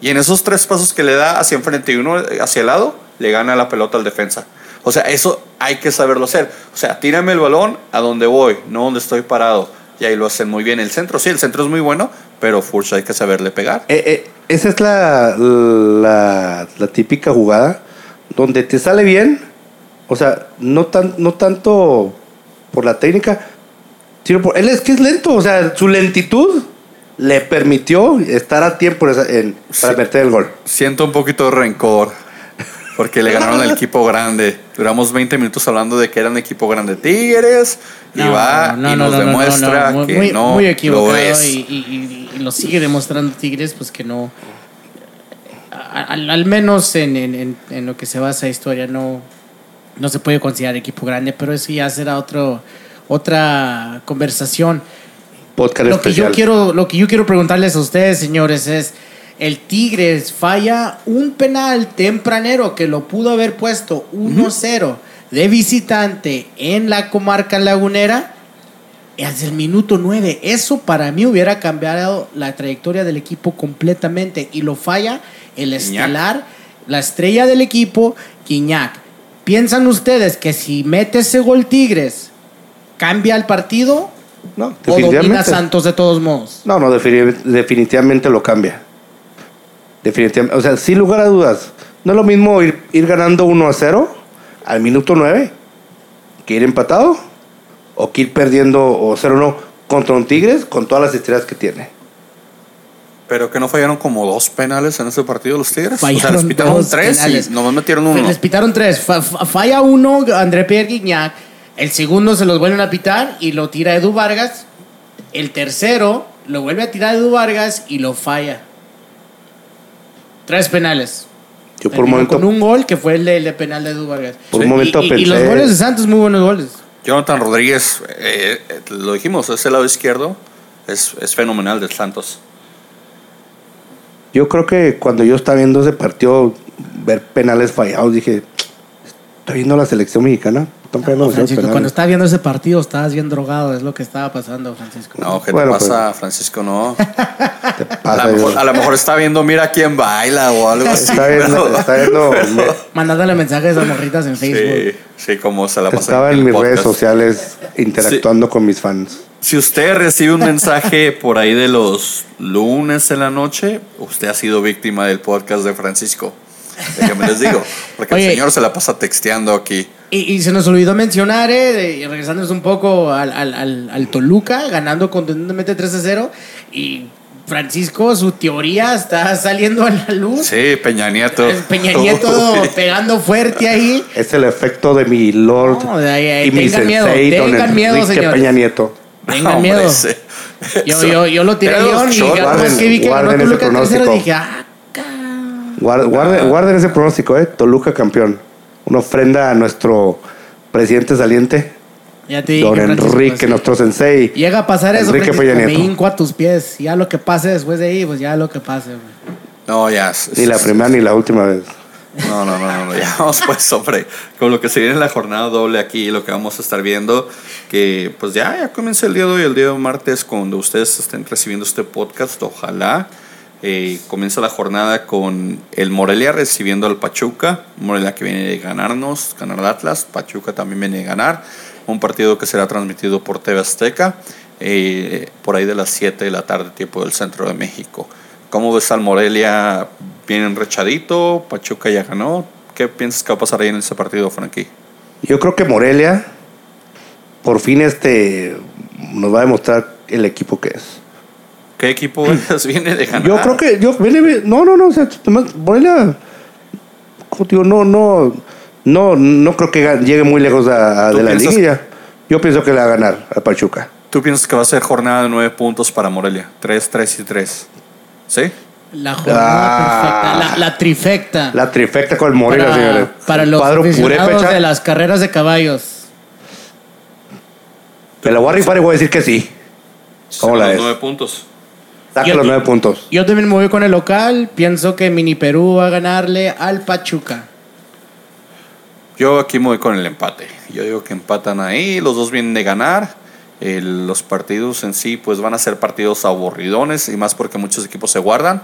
Y en esos tres pasos que le da hacia enfrente y uno hacia el lado, le gana la pelota al defensa. O sea, eso hay que saberlo hacer. O sea, tírame el balón a donde voy, no donde estoy parado. Y ahí lo hacen muy bien. El centro, sí, el centro es muy bueno, pero Furch hay que saberle pegar. Eh, eh, esa es la, la, típica jugada donde te sale bien, o sea, no, tan, no tanto por la técnica, sino por él es que es lento, o sea, su lentitud le permitió estar a tiempo en, para meter el gol. Siento un poquito de rencor. Porque le ganaron al equipo grande. Duramos 20 minutos hablando de que era un equipo grande Tigres. y va y nos demuestra que no muy equivocado lo es. Y, lo sigue demostrando Tigres, pues que no. Al, menos en, en, en, lo que se basa historia, no, no se puede considerar equipo grande, pero eso ya será otro, otra conversación. Podcast lo que yo quiero Lo que yo quiero preguntarles a ustedes, señores, es el Tigres falla un penal tempranero que lo pudo haber puesto 1-0 de visitante en la comarca lagunera desde el minuto 9. Eso para mí hubiera cambiado la trayectoria del equipo completamente y lo falla el estelar, la estrella del equipo, Quiñac. ¿Piensan ustedes que si mete ese gol Tigres cambia el partido? No, ¿O domina Santos de todos modos? No, no, definitivamente lo cambia. Definitivamente. O sea, sin lugar a dudas, no es lo mismo ir, ir ganando 1 a 0 al minuto 9 que ir empatado o que ir perdiendo o 0-1 contra un Tigres con todas las estrellas que tiene. Pero que no fallaron como dos penales en ese partido los Tigres. Fallaron o sea, les pitaron tres penales. y nomás metieron uno. Les pitaron tres. falla uno André Pierre Guignac. El segundo se los vuelven a pitar y lo tira Edu Vargas. El tercero lo vuelve a tirar Edu Vargas y lo falla. Tres penales. Yo por un momento. Con un gol que fue el de, penal de Edu Vargas. Por un momento y, pensé. Y los goles de Santos, muy buenos goles. Jonathan Rodríguez, eh, eh, lo dijimos, ese lado izquierdo es, es fenomenal de Santos. Yo creo que cuando yo estaba viendo ese partido, ver penales fallados, dije, estoy viendo la selección mexicana cuando estaba viendo ese partido estabas bien drogado, es lo que estaba pasando, Francisco. No, ¿qué te pasa, pues, Francisco? No. a, lo mejor, está viendo, mira quién baila o algo así. Está viendo, está viendo. Mandándole mensajes a morritas en Facebook. Sí, sí, como se la pasa. Estaba en, mis redes sociales interactuando con mis fans. Si usted recibe un mensaje por ahí de los lunes en la noche, usted ha sido víctima del podcast de Francisco. Déjame les digo. Porque el señor se la pasa texteando aquí. Y, se nos olvidó mencionar, eh, regresándonos un poco al, al, al, Toluca, ganando contundentemente 3 a 0. Y Francisco, su teoría está saliendo a la luz. Sí, Peña Nieto. Peña Nieto pegando fuerte ahí. Es el efecto de mi Lord y mi miedo, tengan miedo, señor. Peña Nieto. Tengan miedo. Yo, yo, yo, lo tiré a León y guarden, que vi que ganó Toluca tercero dije, ah, guarden, guarden ese pronóstico, ¿eh? Toluca campeón una ofrenda a nuestro presidente saliente. Ya te Don Enrique, nuestro sensei. Llega a pasar eso, Enrique me hinco a tus pies. Ya lo que pase después de ahí, pues ya lo que pase. No, ya. Ni la primera ni la última vez. No, no, no, no, ya vamos pues sobre con lo que se viene en la jornada doble aquí, lo que vamos a estar viendo, que pues ya, ya comienza el día de hoy, el día de martes, cuando ustedes estén recibiendo este podcast, ojalá eh, comienza la jornada con el Morelia recibiendo al Pachuca. Morelia que viene de ganarnos, ganar al Atlas. Pachuca también viene de ganar. Un partido que será transmitido por TV Azteca eh, por ahí de las 7 de la tarde, tiempo del centro de México. ¿Cómo ves al Morelia? ¿Bien enrechadito? ¿Pachuca ya ganó? ¿Qué piensas que va a pasar ahí en ese partido, Frankie? Yo creo que Morelia por fin este nos va a demostrar el equipo que es. ¿Qué equipo viene de ganar? Yo creo que yo viene no, no, no, o sea, Morelia no no no no creo que llegue muy lejos de la liguilla. Yo pienso que le va a ganar a Pachuca. ¿Tú piensas que va a ser jornada de nueve puntos para Morelia? Tres, tres y tres. ¿Sí? La jornada ah. perfecta, la, trifecta. La trifecta con Morelia, para, señores. Para los aficionados de las carreras de caballos. Me la voy a rifar y voy a decir que sí. ¿Cómo la es? Nueve puntos. Saca los nueve puntos. Yo también me voy con el local. Pienso que Mini Perú va a ganarle al Pachuca. Yo aquí me voy con el empate. Yo digo que empatan ahí. Los dos vienen de ganar. los partidos en sí pues van a ser partidos aburridones y más porque muchos equipos se guardan.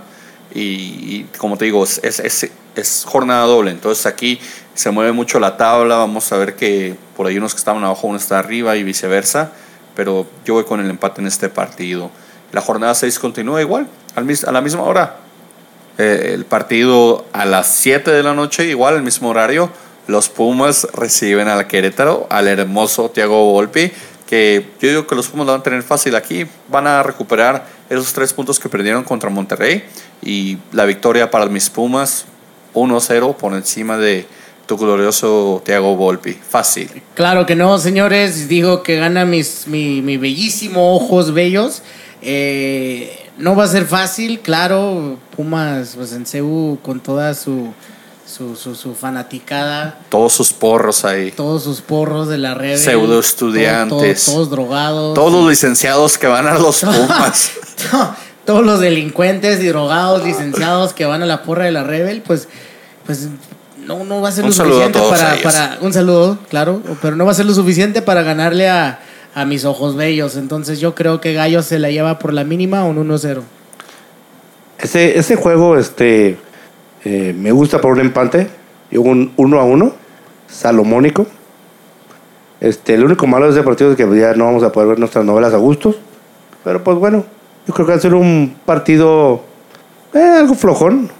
Y, como te digo, es, es, es, jornada doble. Entonces aquí se mueve mucho la tabla. Vamos a ver que por ahí unos que estaban abajo, uno está arriba y viceversa. Pero yo voy con el empate en este partido. La jornada 6 continúa igual, a la misma hora. Eh, el partido a las 7 de la noche, igual, el mismo horario. Los Pumas reciben al Querétaro, al hermoso Thiago Volpi, que yo digo que los Pumas lo van a tener fácil aquí. Van a recuperar esos tres puntos que perdieron contra Monterrey y la victoria para mis Pumas 1-0 por encima de tu glorioso Thiago Volpi. Fácil. Claro que no, señores. Digo que gana mis, mi, mi bellísimo ojos bellos. Eh, no va a ser fácil, claro. Pumas, pues en CEU con toda su, su, su, fanaticada. Todos sus porros ahí. Todos sus porros de la red. Pseudo estudiantes. todos drogados. Todos los licenciados que van a los Pumas. todos los delincuentes y drogados licenciados que van a la porra de la Rebel, pues, pues no, no va a ser lo suficiente para, para, Un saludo, claro, pero no va a ser lo suficiente para ganarle a, a mis ojos bellos. Entonces yo creo que Gallo se la lleva por la mínima un 1-0. Ese, ese juego este, eh, me gusta por un empate, un 1 a 1, salomónico. Este, el único malo de ese partido es que ya no vamos a poder ver nuestras novelas a gustos. Pero pues bueno, yo creo que va a ser un partido eh, algo flojón.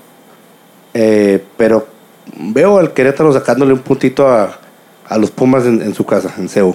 Eh, pero veo al Querétaro sacándole un puntito a, a los Pumas en, su casa, en Cebu.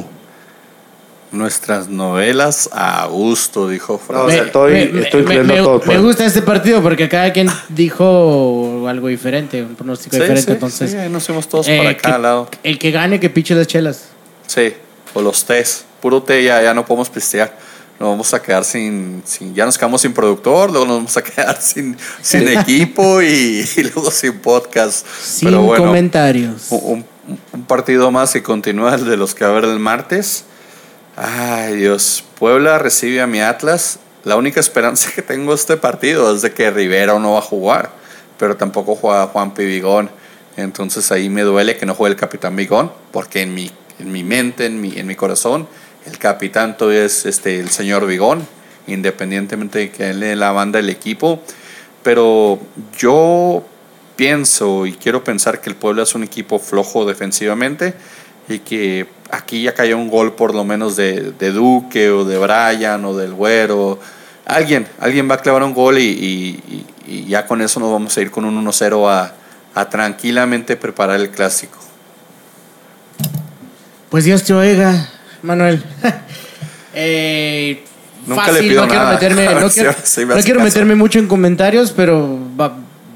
Nuestras novelas a gusto, dijo Fran. estoy, me, estoy me, todo, me, gusta este partido porque cada quien dijo algo diferente, un pronóstico diferente. entonces, sí, nos fuimos todos eh, para cada lado. El que gane, que piche las chelas. Sí, o los tés. Puro té ya, ya no podemos pistear. Nos vamos a quedar sin, sin, Ya nos quedamos sin productor, luego nos vamos a quedar sin, sin equipo y, luego sin podcast. Sin comentarios. Un, un, partido más y continúa el de los que va a haber el martes. Ay, Dios. Puebla recibe a mi Atlas. La única esperanza que tengo este partido es de que Rivera no va a jugar, pero tampoco juega Juan Pibigón. Entonces ahí me duele que no juegue el capitán Bigón, porque en mi, en mi mente, en mi, en mi corazón, el capitán todavía es este, el señor Bigón, independientemente de que él le la banda el equipo. Pero yo pienso y quiero pensar que el Puebla es un equipo flojo defensivamente y que aquí ya cayó un gol por lo menos de, Duque o de Brian o del Güero. Alguien, alguien va a clavar un gol y, ya con eso nos vamos a ir con un 1-0 a, a, tranquilamente preparar el clásico. Pues Dios te oiga, Manuel. eh, Nunca le pido no quiero meterme, no quiero, meterme mucho en comentarios, pero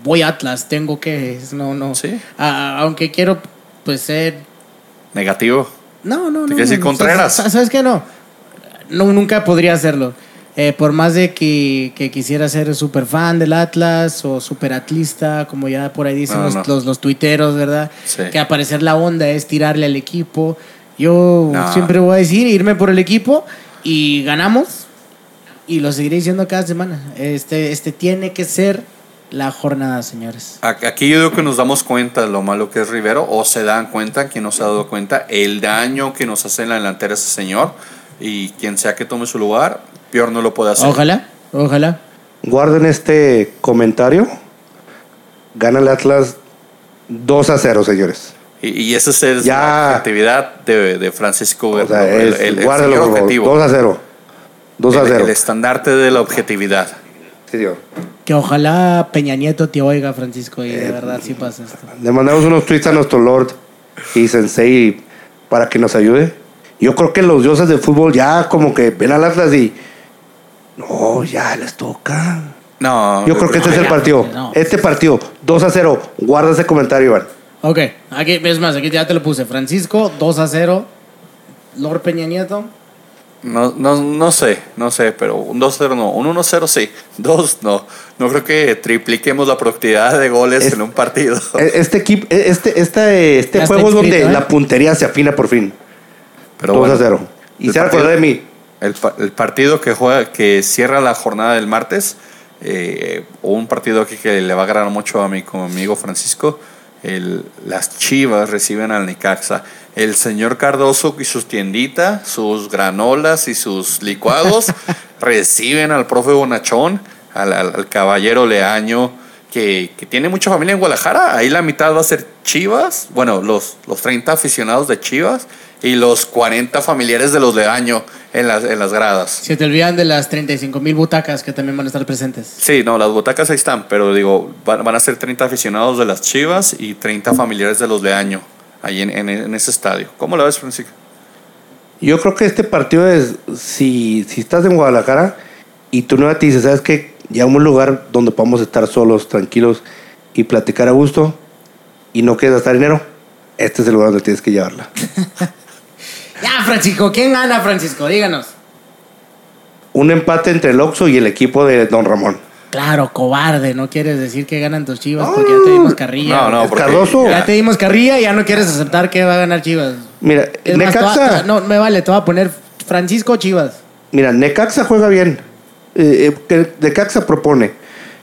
voy a Atlas, tengo que, no, no. ¿Sí? aunque quiero pues ser negativo. No, no, no. ¿Qué decir Contreras? ¿Sabes qué? No. no nunca podría hacerlo. Eh, por más de que, quisiera ser súper fan del Atlas o súper atlista, como ya por ahí dicen los, los, tuiteros, ¿verdad? Que aparecer la onda es tirarle al equipo. Yo siempre voy a decir irme por el equipo y ganamos y lo seguiré diciendo cada semana. Este, este tiene que ser la jornada, señores. Aquí yo digo que nos damos cuenta de lo malo que es Rivero, o se dan cuenta, quien no se ha dado cuenta, el daño que nos hace en la delantera ese señor, y quien sea que tome su lugar, peor no lo puede hacer. Ojalá, ojalá. Guarden este comentario. Gana el Atlas 2 a 0, señores. Y, esa es la actividad de, Francisco o sea, el, objetivo. 2 a 0. 2 a 0. El, estandarte de la objetividad. Sí. Que ojalá Peña Nieto te oiga, Francisco, y de eh, verdad sí pasa esto. Le mandamos unos tweets a nuestro Lord y Sensei para que nos ayude. Yo creo que los dioses del fútbol ya como que ven al Atlas y. No, ya les toca. No. Yo creo que este es el partido. Este partido, 2 a 0. Guarda ese comentario, Iván. Ok, aquí, es más, aquí ya te lo puse. Francisco, 2 a 0. Lord Peña Nieto. No, no, no sé, no sé, pero un 2-0 no, un 1-0 sí, dos no. No creo que tripliquemos la productividad de goles en un partido. E, este equipo, e, este, este, este juego es donde ¿eh? la puntería se afina por fin. Pero 2 0. Y se acuerda de mí. El, el, partido que juega, que cierra la jornada del martes, eh, un partido aquí que le va a agradar mucho a mi amigo Francisco. El, las Chivas reciben al Necaxa el señor Cardoso y sus tienditas, sus granolas y sus licuados reciben al profe Bonachón, al, caballero Leaño, que, tiene mucha familia en Guadalajara. Ahí la mitad va a ser Chivas, bueno, los, los 30 aficionados de Chivas y los 40 familiares de los Leaño en las, en las gradas. Se te olvidan de las 35 mil butacas que también van a estar presentes. Sí, no, las butacas ahí están, pero digo, van, van a ser 30 aficionados de las Chivas y 30 familiares de los Leaño ahí en, ese estadio. ¿Cómo lo ves, Francisco? Yo creo que este partido es, si, si estás en Guadalajara y tu nueva te dice, ¿sabes qué? Ya un lugar donde podamos estar solos, tranquilos y platicar a gusto, y no quieres gastar dinero, este es el lugar donde tienes que llevarla. ya, Francisco, ¿quién gana, Francisco? Díganos. Un empate entre el Oxo y el equipo de Don Ramón. Claro, cobarde, no quieres decir que ganan tus chivas porque ya te dimos carrilla. No, no, porque Cardoso. Ya te dimos carrilla y ya no quieres aceptar que va a ganar Chivas. Mira, Es más, Necaxa, no, me vale, te voy a poner Francisco Chivas. mira, Necaxa juega bien. Eh, eh, que Necaxa propone.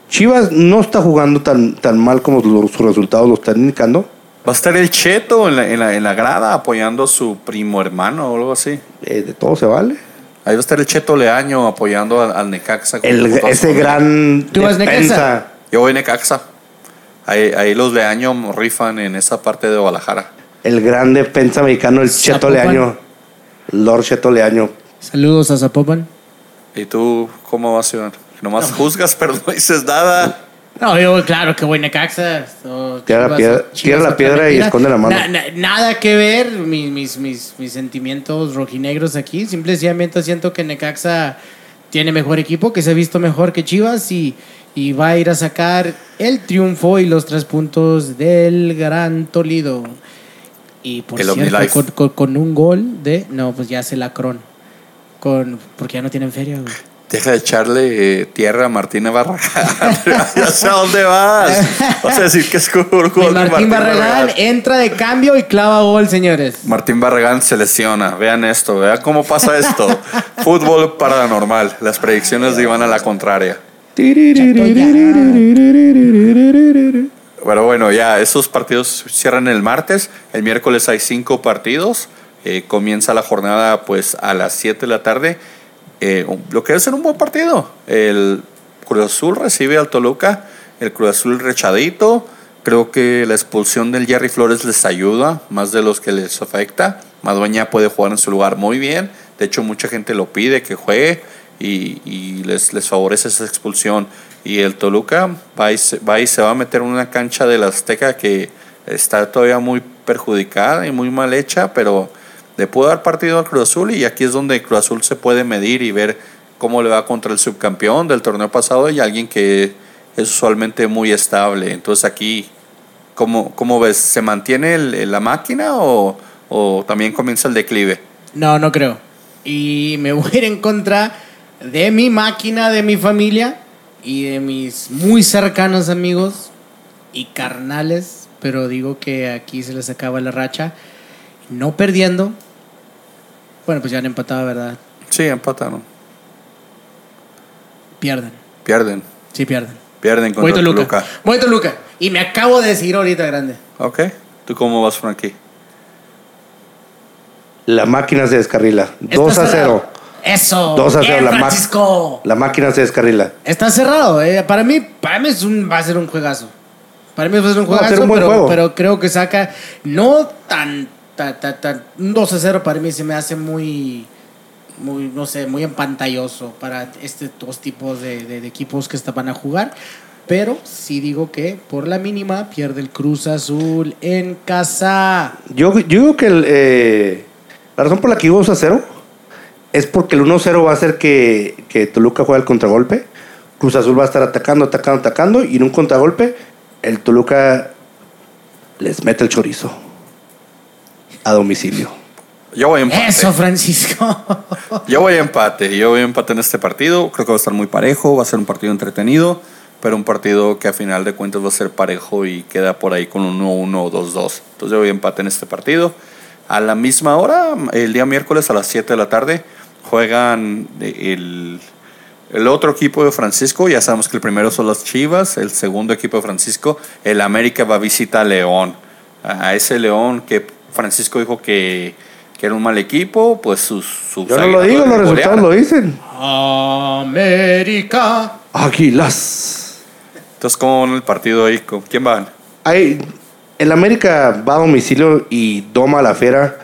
Chivas no está jugando tan, tan mal como los- sus resultados lo están indicando. Va a estar el Cheto en la, en la, en la grada apoyando a su primo hermano o algo así. Eh, de todo se vale. Ahí va a estar el Cheto Leaño apoyando al, al Necaxa. El- ese gran ¿Tú vas. Necaxa? Yo voy Necaxa. Ahí, ahí los Leaño rifan en esa parte de Guadalajara. El gran defensa mexicano, el Cheto. Leaño. Lord Cheto Leaño. Saludos a Zapopan. ¿Y tú cómo vas, Iván? Nomás juzgas, pero no dices nada. No, yo claro que voy Necaxa. o Tira la piedra- Chivas tira la otra piedra y esconde la mano. Na- na- nada que ver mis, mis, mis, mis sentimientos rojinegros aquí. Simplemente siento que Necaxa tiene mejor equipo, que se ha visto mejor que Chivas y, y va a ir a sacar el triunfo y los tres puntos del Gran Toledo. Y por El cierto, OmniLife. con, con- con un gol de... No, pues ya se lacrón. Con, porque ya no tienen feria, güey. Deja de echarle eh, tierra a Martín Barragán. ya sé a dónde vas. Vas a decir que es de Martín, Barragán entra de cambio y clava gol, señores. Martín Barragán se lesiona. Vean esto, vean cómo pasa esto. Fútbol paranormal. Las predicciones iban a la contraria. Pero bueno, ya esos partidos cierran el martes. El miércoles hay cinco partidos. Eh, comienza la jornada pues a las 7 de la tarde. Eh, lo que debe ser un buen partido. El Cruz Azul recibe al Toluca. El Cruz Azul rechadito. Creo que la expulsión del Jerry Flores les ayuda más de los que les afecta. Madueña puede jugar en su lugar muy bien. De hecho, mucha gente lo pide que juegue y, y les, les favorece esa expulsión. Y el Toluca va y, se, va y se va a meter en una cancha del Azteca que está todavía muy perjudicada y muy mal hecha, pero le pudo dar partido al Cruz Azul y aquí es donde Cruz Azul se puede medir y ver cómo le va contra el subcampeón del torneo pasado y alguien que es usualmente muy estable. Entonces aquí, ¿cómo, cómo ves? ¿Se mantiene el- la máquina o, o también comienza el declive? No, no creo. Y me voy a ir en contra de mi máquina, de mi familia y de mis muy cercanos amigos y carnales. Pero digo que aquí se les acaba la racha. No perdiendo. Bueno, pues ya han empatado, ¿verdad? Sí, empataron. Pierden. Pierden. Sí, pierden. Pierden Voy contra el Toluca. Toluca. Voy Toluca. Y me acabo de decir ahorita, grande. Ok. ¿Tú cómo vas, Frankie? La máquina se descarrila. 2 Está a 0. cerrado. Eso. 2 a Bien, 0. La, ma- Francisco. la máquina se descarrila. Está cerrado. eh. Para mí, para mí es un, va a ser un juegazo. Para mí va a ser un Va a juegazo, ser un buen pero, juego. pero creo que saca no tan, tan, tan, tan- un 2 a 0 para mí se me hace muy, muy, no sé, muy empantalloso para dos tipos de, equipos que van a jugar. Pero sí digo que por la mínima pierde el Cruz Azul en casa. Yo, yo digo que el, eh, la razón por la que iba 2 a 0 es porque el 1-0 va a hacer que, que Toluca juegue el contragolpe. Cruz Azul va a estar atacando, atacando, atacando. Y en un contragolpe, el Toluca les mete el chorizo a domicilio. Yo voy a empate. Eso, Francisco. Yo voy a empate. Yo voy a empate en este partido. Creo que va a estar muy parejo. Va a ser un partido entretenido. Pero un partido que a final de cuentas va a ser parejo y queda por ahí con un 1-1 o 2-2. Entonces yo voy a empate en este partido. A la misma hora, el día miércoles a las 7 de la tarde, juegan el, el otro equipo de Francisco. Ya sabemos que el primero son las Chivas. El segundo equipo de Francisco, el América, va a visitar a León. A ese León que Francisco dijo que, que era un mal equipo, pues sus... sus Yo no lo digo, los resultados lo dicen. América. Águilas. Entonces, ¿cómo van el partido ahí? ¿Con quién van? Hay, el América va a domicilio y doma a la fiera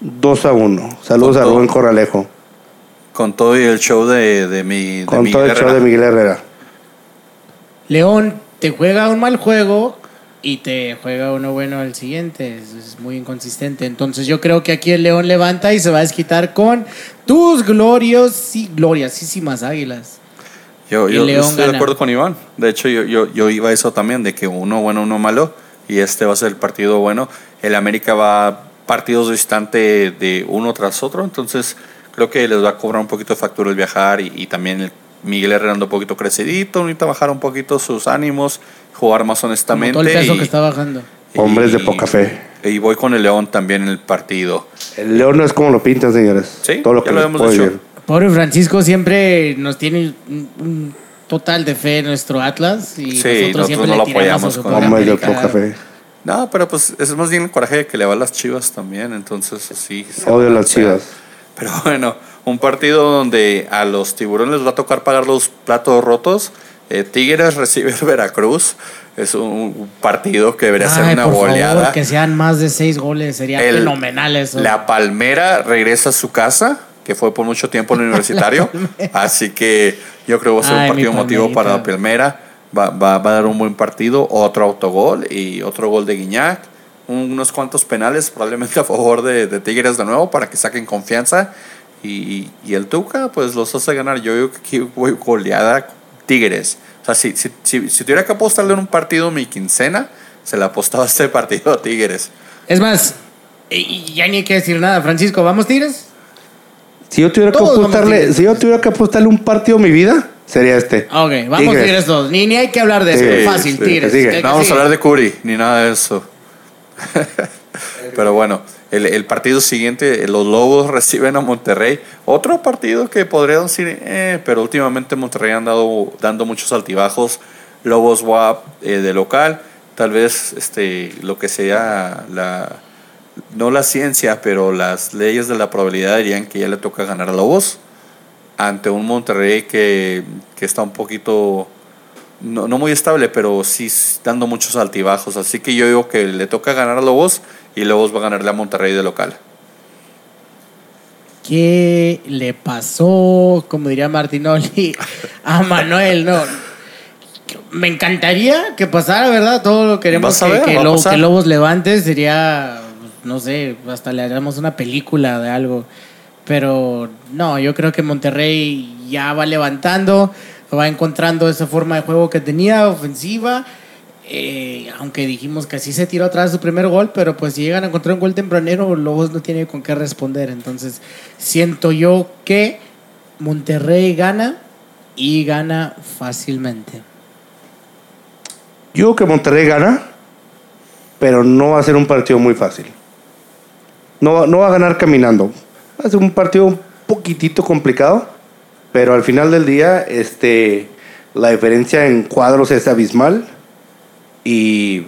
2 a 1. Saludos a. Rubén Corralejo. Con todo y el show de, de mi. de Con Miguel todo el show de Miguel Herrera. León te juega un mal juego y te juega uno bueno al siguiente. Es, es muy inconsistente. Entonces yo creo que aquí el León levanta y se va a desquitar con tus glorios y gloriosísimas águilas. Yo, Y yo- estoy de acuerdo con Iván. De hecho, yo, yo, yo iba a eso también, de que uno bueno, uno malo. y este va a ser el partido bueno. El América va partidos distante de uno tras otro, entonces creo que les va a cobrar un poquito de factura el viajar y, también el Miguel Herrera un poquito crecidito, necesita bajar un poquito sus ánimos, jugar más honestamente. Todo el peso que está bajando. Hombres de poca fe. Y voy con el León también en el partido. El León no es como lo pintan, señores. Sí, todo lo que lo hemos dicho. Pobre Francisco siempre nos tiene un total de fe en nuestro Atlas y nosotros, siempre no lo apoyamos con Hombres de poca fe. No, pero pues es más bien el coraje de que le va a las chivas también, entonces sí. Odio las chivas. Pero bueno, un partido donde a los tiburones les va a tocar pagar los platos rotos. Eh, Tigres recibe Veracruz. Es un partido que debería ser una por goleada. que sean más de seis goles, sería fenomenal eso. La Palmera regresa a su casa, que fue por mucho tiempo en el universitario. así que yo creo que va a ser un partido motivo para la Palmera. Va, va, va, a dar un buen partido, otro autogol y otro gol de Guiñac. Unos cuantos penales, probablemente a favor de, de Tigres de nuevo, para que saquen confianza y, y, el Tuca, pues los hace ganar. Yo digo que aquí voy goleada Tigres. O sea, si, si, si, tuviera que apostarle en un partido mi quincena, se le apostaba este partido a Tigres. Es más, ya ni hay que decir nada. Francisco, ¿vamos Tigres? Si yo tuviera que apostarle, si yo tuviera que apostarle un partido a mi vida, sería este. Ok, vamos Tigres, todos. Ni, ni hay que hablar de eso. Fácil, Tigres. No vamos a hablar de Curi, ni nada de eso. Pero bueno, el, el, partido siguiente, los Lobos reciben a Monterrey. Otro partido que podría decir, eh, pero últimamente Monterrey han dado dando muchos altibajos. Lobos WAP eh, de local. Tal vez este, lo que sea la. No la ciencia, pero las leyes de la probabilidad dirían que ya le toca ganar a Lobos ante un Monterrey que, que está un poquito no, no, muy estable, pero sí dando muchos altibajos. Así que yo digo que le toca ganar a Lobos y Lobos va a ganarle a Monterrey de local. ¿Qué le pasó, como diría Martinoli, a Manuel? No. Me encantaría que pasara, ¿verdad? Todo lo queremos que, que, Lobos levante. Sería, no sé, hasta le haríamos una película de algo. Pero no, yo creo que Monterrey ya va levantando va encontrando esa forma de juego que tenía, ofensiva. Eh, aunque dijimos que así se tiró atrás su primer gol, pero pues si llegan a encontrar un gol tempranero, Lobos no tiene con qué responder. Entonces, siento yo que Monterrey gana y gana fácilmente. Yo que Monterrey gana, pero no va a ser un partido muy fácil. No, no va a ganar caminando. Va a ser un partido un poquitito complicado pero al final del día, este, la diferencia en cuadros es abismal y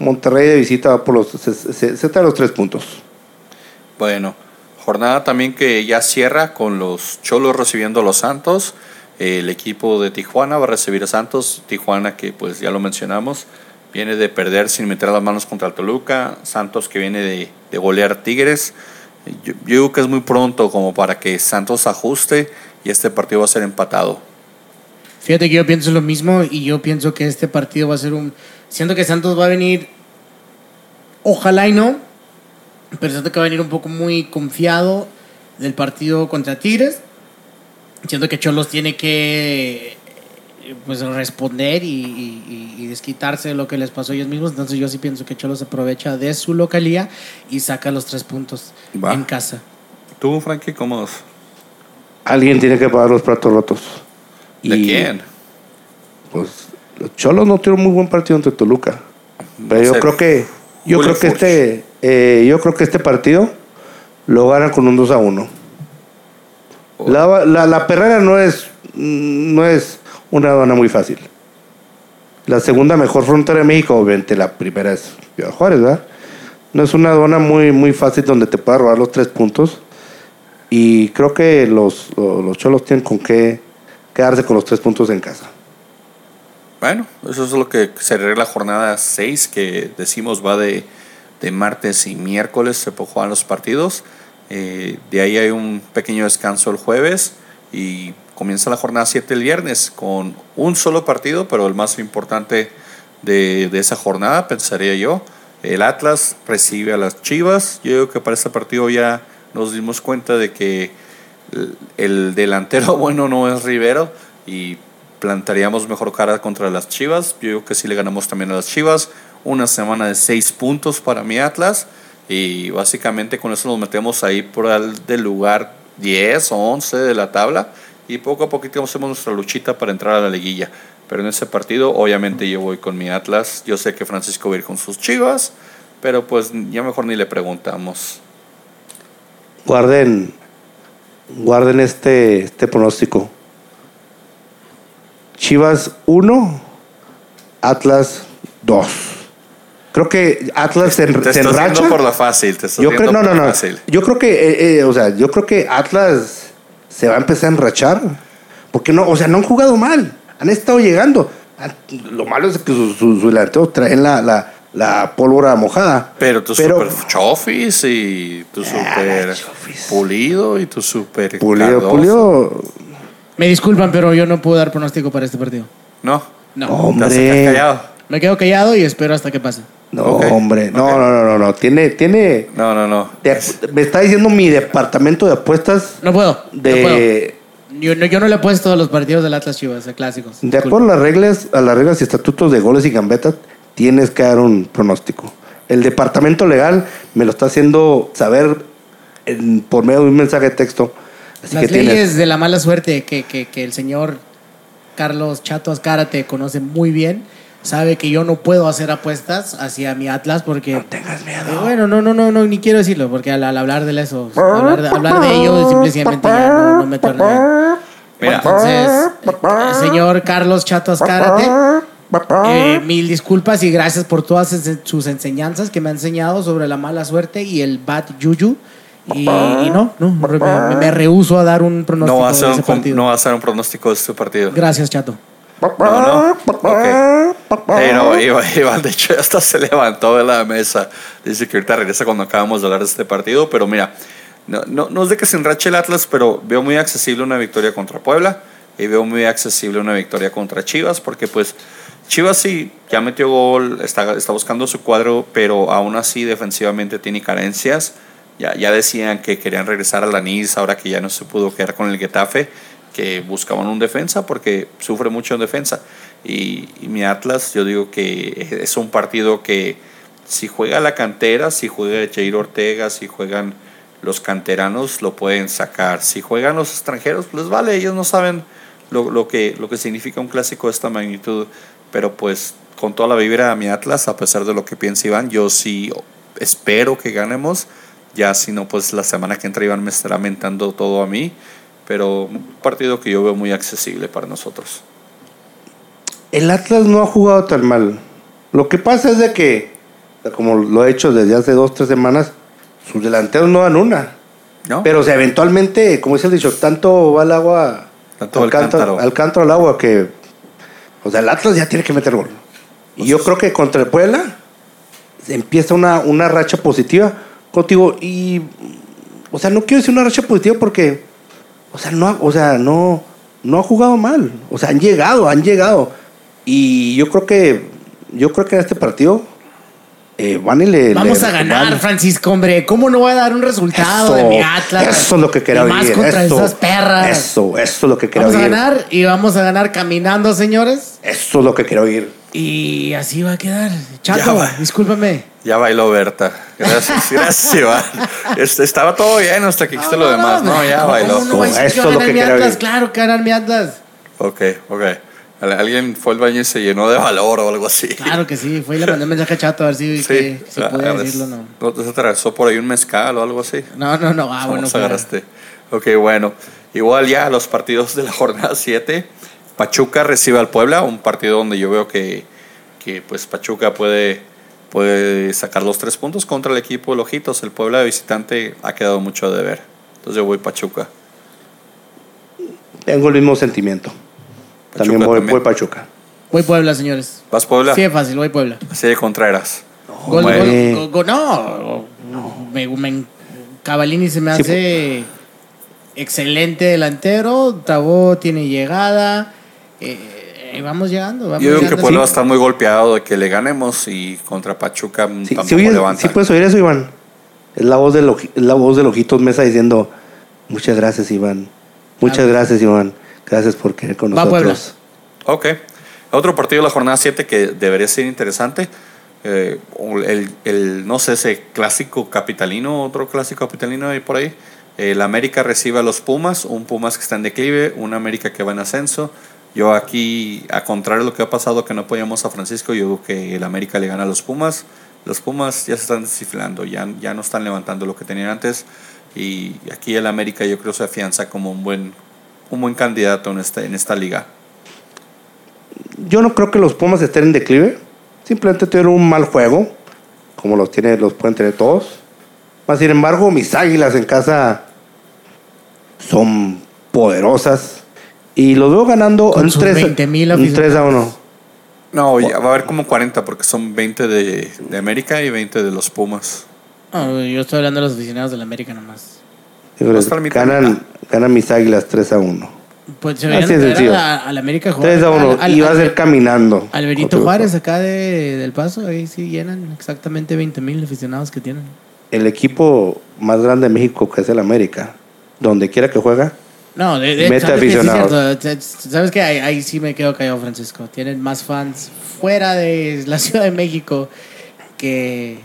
Monterrey de visita por los, se, se, los tres puntos. Bueno, jornada también que ya cierra con los Cholos recibiendo a los Santos. El equipo de Tijuana va a recibir a Santos. Tijuana que pues ya lo mencionamos, viene de perder sin meter las manos contra el Toluca. Santos que viene de, de golear Tigres. Yo, yo, digo que es muy pronto como para que Santos ajuste y este partido va a ser empatado. Fíjate que yo pienso lo mismo y yo pienso que este partido va a ser un... Siento que Santos va a venir, ojalá y no, pero siento que va a venir un poco muy confiado del partido contra Tigres. Siento que Cholos tiene que pues responder y, desquitarse de lo que les pasó a ellos mismos. Entonces yo sí pienso que Cholos aprovecha de su localía y saca los tres puntos en casa. ¿Tú, Frankie, cómo alguien tiene que pagar los platos rotos. ¿De quién? Pues los Cholos no tuvieron muy buen partido ante Toluca. Pero yo creo que yo creo que este eh, yo creo que este partido lo gana con un 2 a 1. La, la, perrera no es no es una aduana muy fácil. La segunda mejor frontera de México, obviamente la primera es Ciudad Juárez, ¿verdad? No es una aduana muy, muy fácil donde te pueda robar los tres puntos. Y creo que los, los cholos tienen con qué quedarse con los tres puntos en casa. Bueno, eso es lo que sería la jornada 6, que decimos va de, martes y miércoles, se jugar los partidos. Eh, de ahí hay un pequeño descanso el jueves y comienza la jornada 7 el viernes con un solo partido, pero el más importante de, de, esa jornada, pensaría yo. El Atlas recibe a las Chivas. Yo creo que para este partido ya nos dimos cuenta de que el delantero bueno no es Rivero y plantaríamos mejor cara contra las Chivas. Yo creo que sí le ganamos también a las Chivas. una semana de seis puntos para mi Atlas y básicamente con eso nos metemos ahí por el del lugar 10 o 11 de la tabla y poco a poquito hacemos nuestra luchita para entrar a la liguilla. Pero en ese partido obviamente yo voy con mi Atlas. Yo sé que Francisco va a ir con sus chivas, pero pues ya mejor ni le preguntamos. Guarden, guarden este, este pronóstico. Chivas 1, Atlas 2. Creo que Atlas se, te se enracha. por la fácil, te yo creo, no, no, no. Yo creo que, eh, eh, o sea, yo creo que Atlas se va a empezar a enrachar. Porque no, o sea, no han jugado mal. Han estado llegando. Lo malo es que sus su, delanteros traen la, la, la, pólvora mojada. Pero tu super chofis y tu ah, super pulido y tu super. Pulido, pulido. Me disculpan, pero yo no puedo dar pronóstico para este partido. No. No. Hombre. callado? Me quedo callado y espero hasta que pase. No, hombre. No, no, no, no, no. Tiene, tiene. No, no, no. me está diciendo mi departamento de apuestas. No puedo. De. Yo, no, yo no le he puesto a los partidos del Atlas Chivas, a clásicos. De acuerdo a las reglas, a las reglas y estatutos de goles y gambetas, tienes que dar un pronóstico. El departamento legal me lo está haciendo saber por medio de un mensaje de texto. las leyes de la mala suerte que, que, que el señor Carlos Chato Azcárate conoce muy bien sabe que yo no puedo hacer apuestas hacia mi Atlas porque... No tengas miedo. Eh, bueno, no, no, no, no, ni quiero decirlo, porque al, hablar de eso, hablar de, hablar de ello, simplemente ya no, no me torné. Mira. Entonces, el señor Carlos Chato Azcárate, eh, mil disculpas y gracias por todas sus enseñanzas que me ha enseñado sobre la mala suerte y el bad yuyu. Y, no, no, me, me, rehuso a dar un pronóstico no va a ser de ese un, partido. No va a ser un pronóstico de este partido. Gracias, Chato. No, no. Okay. no, Iván, de hecho, hasta se levantó de la mesa. Dice que ahorita regresa cuando acabamos de hablar de este partido. Pero mira, no, no, no es de que se enrache el Atlas, pero veo muy accesible una victoria contra Puebla. Y veo muy accesible una victoria contra Chivas, porque pues Chivas sí, ya metió gol, está, está buscando su cuadro, pero aún así defensivamente tiene carencias. Ya, ya decían que querían regresar a la NIS ahora que ya no se pudo quedar con el Getafe que buscaban un defensa porque sufre mucho en defensa. Y, mi Atlas, yo digo que es un partido que si juega la cantera, si juega Jair Ortega, si juegan los canteranos, lo pueden sacar. Si juegan los extranjeros, les vale, ellos no saben lo, lo, que, lo que significa un clásico de esta magnitud. Pero pues con toda la vibra de mi Atlas, a pesar de lo que piensa Iván, yo sí espero que ganemos. Ya si no, pues la semana que entra Iván me estará mentando todo a mí pero un partido que yo veo muy accesible para nosotros. El Atlas no ha jugado tan mal. Lo que pasa es de que, como lo he hecho desde hace dos, tres semanas, sus delanteros no dan una. ¿No? Pero o eventualmente, como dice el dicho, tanto va el agua tanto al, cántaro. al cántaro al agua que, o sea, el Atlas ya tiene que meter gol. Y yo creo que contra el Puebla empieza una, una racha positiva contigo y, o sea, no quiero decir una racha positiva porque o sea, no, o sea, no, no ha jugado mal. O sea, han llegado, han llegado. Y yo creo que, yo creo que en este partido eh, van y le. Vamos a ganar, Francisco, hombre. ¿Cómo no va a dar un resultado de mi Atlas? Eso es lo que quería Más contra esas perras. Eso, eso es lo que quiero oír. Vamos a ganar y vamos a ganar caminando, señores. Eso es lo que quiero oír. Y así va a quedar. Chato, discúlpame. Ya bailó Berta. Gracias, gracias, Iván. Estaba todo bien hasta que hiciste lo demás, ¿no? Ya bailó. No, Esto es lo que quiero Atlas, Claro que ganar mi Atlas. Ok, ok. Alguien fue al baño y se llenó de valor o algo así. Claro que sí, fue y le mandé un mensaje a Chato a ver si, sí, si decirlo no. ¿No te atravesó por ahí un mezcal o algo así? No, no, no. Ah, bueno. agarraste? Ok, bueno. Igual ya los partidos de la jornada 7. Pachuca recibe al Puebla, un partido donde yo veo que, que pues Pachuca puede, puede sacar los tres puntos contra el equipo de Lojitos. El Puebla de visitante ha quedado mucho de ver. Entonces yo voy Pachuca. Tengo el mismo sentimiento. También voy, también. Pachuca. Voy Puebla, señores. ¿Vas Puebla? Sí, es fácil, voy Puebla. Así de Contreras. No, no, Me, me, Cavalini se me hace excelente delantero. Tabó tiene llegada. Eh, vamos llegando. Vamos Yo creo que Puebla va a estar muy golpeado de que le ganemos y contra Pachuca sí, tampoco sí, levanta. Sí, puedes oír eso, Iván. Es la voz de, la voz de Lojitos Mesa diciendo: Muchas gracias, Iván. Muchas gracias, Iván. Gracias por querer con nosotros. Ok. Otro partido de la jornada 7 que debería ser interesante. eh, el, el, no sé, ese clásico capitalino, otro clásico capitalino ahí por ahí. El América recibe a los Pumas, un Pumas que está en declive, un América que va en ascenso. Yo aquí, a contrario de lo que ha pasado, que no apoyamos a Francisco, yo digo que el América le gana a los Pumas. Los Pumas ya se están descifrando, ya, ya no están levantando lo que tenían antes. Y aquí el América yo creo se afianza como un buen, un buen candidato en esta, en esta liga. Yo no creo que los Pumas estén en declive Simplemente tuvieron un mal juego, como los, tiene, los pueden tener todos. Más sin embargo, mis águilas en casa son poderosas. Y los veo ganando un 3, 3 a 1. No, va a haber como 40 porque son 20 de, de América y 20 de los Pumas. yo estoy hablando de los aficionados de la América nomás. ganan, ganan mis águilas 3 a 1. Pues se veían a, la América jugar. 3 a 1. y va a ser caminando. Alberito Juárez acá de, del Paso, ahí sí llenan exactamente 20 mil aficionados que tienen. El equipo más grande de México, que es el América, donde quiera que juega, no, de, de mete aficionados. Sabes que ahí, sí me quedo callado, Francisco. Tienen más fans fuera de la Ciudad de México que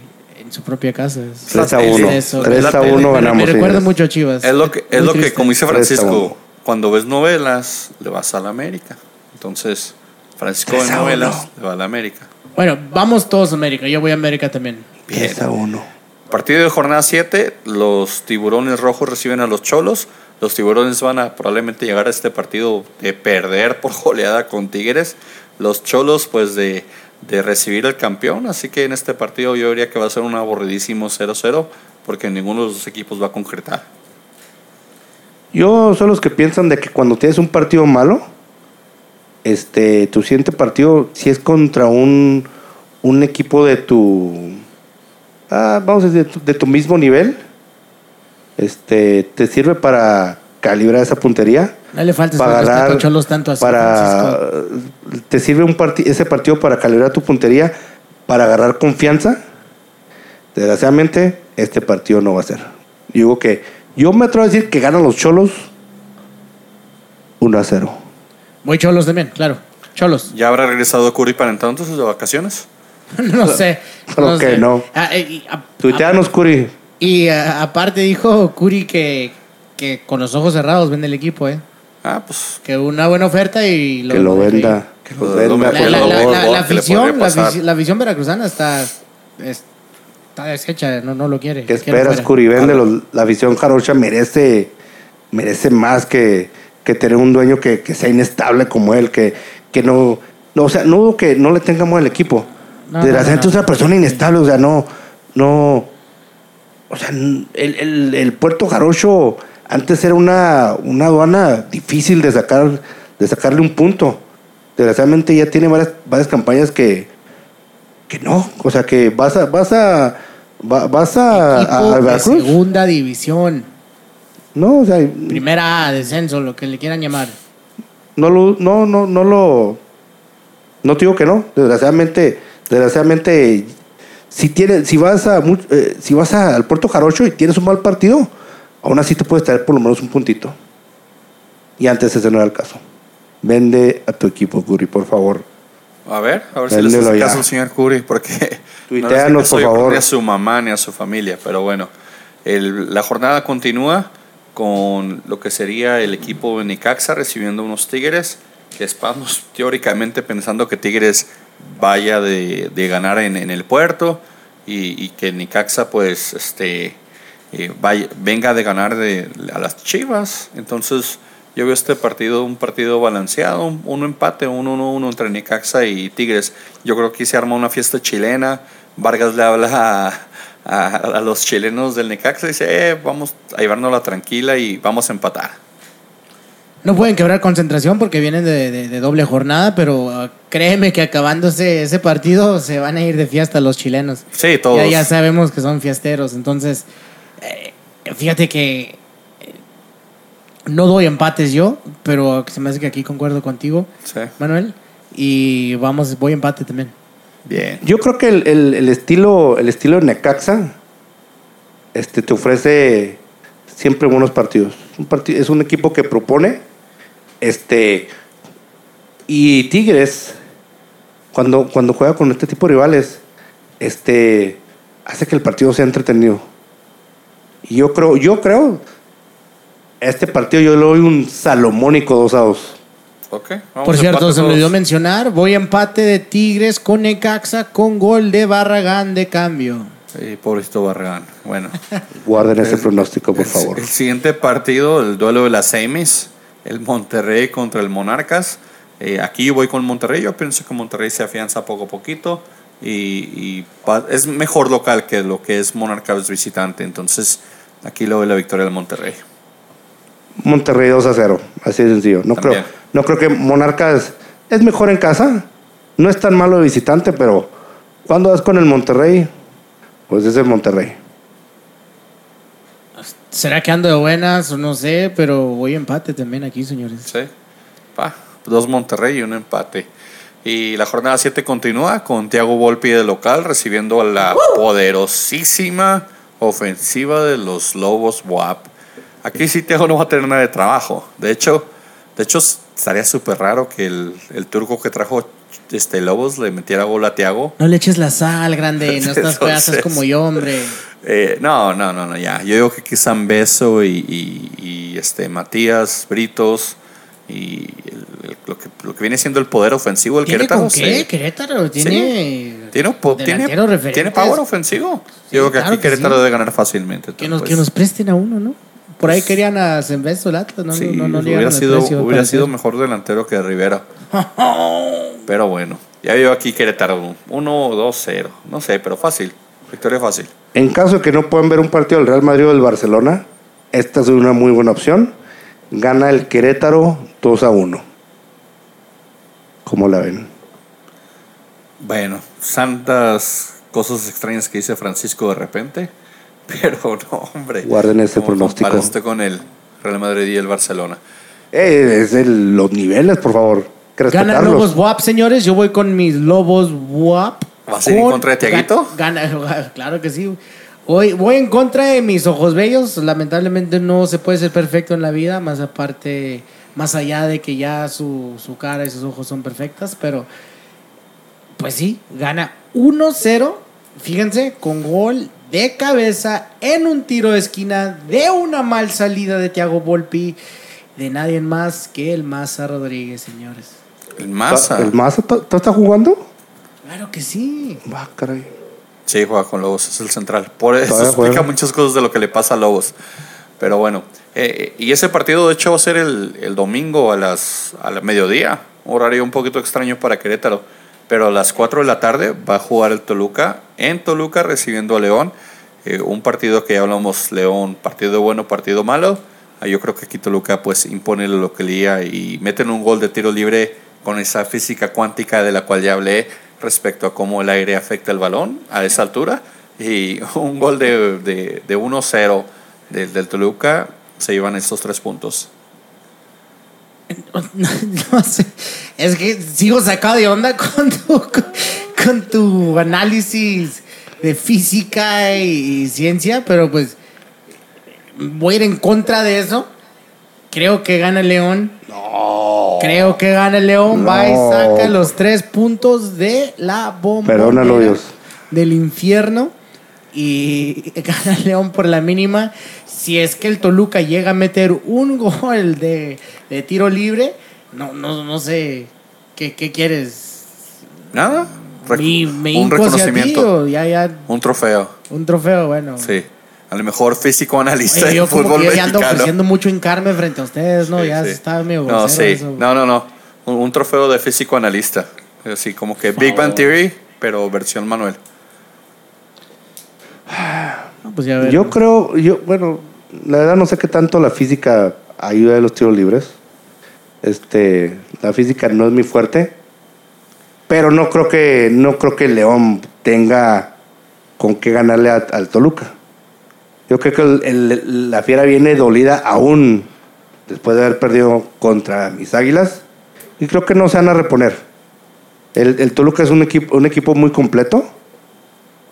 su propia casa. 3 a 1. 3 a 1 ganamos. Me, recuerda mucho a Chivas. Es lo que, es lo que como dice Francisco cuando ves novelas, le vas a la América. Entonces, Francisco ve novelas, le va a la América. Bueno, vamos todos a América. Yo voy a América también. Bien. a uno. Partido de jornada 7, los tiburones rojos reciben a los cholos. Los tiburones van a probablemente llegar a este partido de perder por goleada con Tigres. Los cholos, pues de, de recibir al campeón. Así que en este partido yo diría que va a ser un aburridísimo 0-0 porque ninguno de los equipos va a concretar. Yo soy los que piensan de que cuando tienes un partido malo, este, tu siguiente partido, si es contra un, un equipo de tu, ah, vamos a decir, de tu, mismo nivel, este, te sirve para calibrar esa puntería. No le falta para ganar, tanto así, para, te sirve un ese partido para calibrar tu puntería, para agarrar confianza. Desgraciadamente, este partido no va a ser. Digo que yo me atrevo a decir que ganan los cholos 1 a 0. Muy cholos también, claro. Cholos. ¿Ya habrá regresado Curry para entonces de vacaciones? no sé. Creo que no. Ah, eh, Tuiteanos, Curry. Y aparte dijo Curry que, que con los ojos cerrados vende el equipo, ¿eh? Ah, pues. Que una buena oferta y lo, que lo venda. Que lo venda. La, afición, la, afición veracruzana está, está deshecha, no, no lo quiere. ¿Qué esperas, Curibén? la visión jarocha merece, merece más que, que tener un dueño que, que, sea inestable como él, que, que no, no, o sea, no que no le tengamos el equipo. de la gente es una persona inestable, o sea, no, no, o sea, el, el, el puerto jarocho antes era una, una aduana difícil de sacar, de sacarle un punto. Desgraciadamente ya tiene varias, varias campañas que, que no, o sea que vas a, vas a, vas a, a, segunda división. No, o sea, primera A, descenso, lo que le quieran llamar. No lo, no, no, no lo, no te digo que no. Desgraciadamente, desgraciadamente, si tienes, si vas a, eh, si vas al Puerto Jarocho y tienes un mal partido, aún así te puedes traer por lo menos un puntito. Y antes ese no era el caso. Vende a tu equipo, Curry, por favor. A ver, a ver si le hace caso al señor Curry, porque no le por favor. Ni a su mamá ni a su familia, pero bueno. El, la jornada continúa con lo que sería el equipo de Nicaxa recibiendo unos Tigres, que estamos teóricamente pensando que Tigres vaya de, de ganar en, en, el puerto y, y que Nicaxa pues este eh, vaya, venga de ganar de, a las Chivas. Entonces yo veo este partido un partido balanceado, un, un empate, un 1-1 entre Necaxa y Tigres. Yo creo que se arma una fiesta chilena. Vargas le habla a, a, los chilenos del Necaxa y dice, eh, vamos a llevárnosla tranquila y vamos a empatar. No pueden quebrar concentración porque vienen de, de, doble jornada, pero uh, créeme que acabándose ese partido se van a ir de fiesta los chilenos. Sí, todos. Ya, ya sabemos que son fiesteros. Entonces, fíjate que no doy empates yo, pero se me hace que aquí concuerdo contigo, Manuel. Y vamos, voy empate también. Bien. Yo creo que el, estilo el estilo de Necaxa este, te ofrece siempre buenos partidos. Un es un equipo que propone. Este, y Tigres, cuando, cuando juega con este tipo de rivales, este, hace que el partido sea entretenido. Y yo creo, yo creo, este partido yo le doy un salomónico 2 a 2. Por cierto, se me olvidó mencionar, voy a empate de Tigres con Necaxa con gol de Barragán de cambio. Sí, pobrecito Barragán. Bueno. Guarden ese pronóstico, por favor. El siguiente partido, el duelo de las semis, el Monterrey contra el Monarcas. Eh, aquí voy con Monterrey. Yo pienso que Monterrey se afianza poco a poquito y, es mejor local que lo que es Monarcas visitante. Entonces, aquí lo doy la victoria del Monterrey. Monterrey 2 a 0, así de sencillo. No creo, no creo que Monarcas es mejor en casa. No es tan malo de visitante, pero cuando vas con el Monterrey, pues es el Monterrey. ¿Será que ando de buenas? No sé, pero voy a empate también aquí, señores. Sí. Pa, dos Monterrey y un empate. Y la jornada 7 continúa con Thiago Volpi de local recibiendo a la poderosísima ofensiva de los Lobos WAP. Aquí sí Thiago no va a tener nada de trabajo. De hecho, de hecho estaría súper raro que el, el, turco que trajo este Lobos le metiera gol a Thiago. No le eches la sal, grande. No estás pedazos como yo, hombre. Eh, no, no, no, no, ya. Yo digo que aquí San Beso y, y, este, Matías Britos y lo, que, lo que viene siendo el poder ofensivo del Querétaro. Con qué? Querétaro tiene. Tiene, tiene, tiene, power ofensivo. Yo digo que aquí Querétaro debe ganar fácilmente. Que nos, que nos presten a uno, ¿no? Por ahí querían a Zenbeso el Atlas, no, sí, no, no, hubiera sido, hubiera sido mejor delantero que Rivera. pero bueno, ya veo aquí Querétaro 1-2-0. No sé, pero fácil. Victoria fácil. En caso de que no puedan ver un partido del Real Madrid o del Barcelona, esta es una muy buena opción. Gana el Querétaro 2 a 1. ¿Cómo la ven? Bueno, santas cosas extrañas que dice Francisco de repente. Pero no, hombre. Guarden ese pronóstico. Comparaste con el Real Madrid y el Barcelona. Eh, es de los niveles, por favor. Gana Lobos WAP, señores. Yo voy con mis Lobos WAP. ¿Vas a ir en contra de Tiaguito? Gana, claro que sí. Hoy voy en contra de mis ojos bellos. Lamentablemente no se puede ser perfecto en la vida, más aparte, más allá de que ya su, su cara y sus ojos son perfectas, pero pues sí, gana 1-0, fíjense, con gol de cabeza en un tiro de esquina de una mal salida de Thiago Volpi, de nadie más que el Maza Rodríguez, señores. ¿El Maza? ¿El Maza está jugando? Claro que sí. Va, caray. Sí, juega con Lobos, es el central. Por eso explica muchas cosas de lo que le pasa a Lobos. Pero bueno, eh, y ese partido de hecho va a ser el, el domingo a las a la mediodía, horario un poquito extraño para Querétaro. Pero a las 4 de la tarde va a jugar el Toluca en Toluca recibiendo a León. Eh, un partido que ya hablamos, León, partido bueno, partido malo. Ah, yo creo que aquí Toluca pues impone la localía y meten un gol de tiro libre con esa física cuántica de la cual ya hablé respecto a cómo el aire afecta el balón a esa altura. Y un gol de, de, de 1-0 del, del Toluca se llevan estos tres puntos. No sé. Es que sigo sacado de onda con tu, con tu análisis de física y ciencia, pero pues voy a ir en contra de eso. Creo que gana León. No. Creo que gana el León. Va y saca los tres puntos de la bomba. Perdónalo, Dios. Del infierno. Y gana el León por la mínima si es que el Toluca llega a meter un gol de, tiro libre, no, no, no sé, ¿qué, quieres? Nada. un reconocimiento. ya, ya. Un trofeo. Un trofeo, bueno. Sí. A lo mejor físico analista de fútbol que ando ofreciendo mucho encarme frente a ustedes, ¿no? ya está medio No, sí. No, no, no. Un, trofeo de físico analista. Así como que Big Bang Theory, pero versión Manuel. Pues yo creo, yo, bueno, la verdad no sé qué tanto la física ayuda a los tiros libres. Este, la física no es muy fuerte, pero no creo que no creo que León tenga con qué ganarle al Toluca. Yo creo que la fiera viene dolida aún después de haber perdido contra mis Águilas y creo que no se van a reponer. El, el Toluca es un equipo, un equipo muy completo.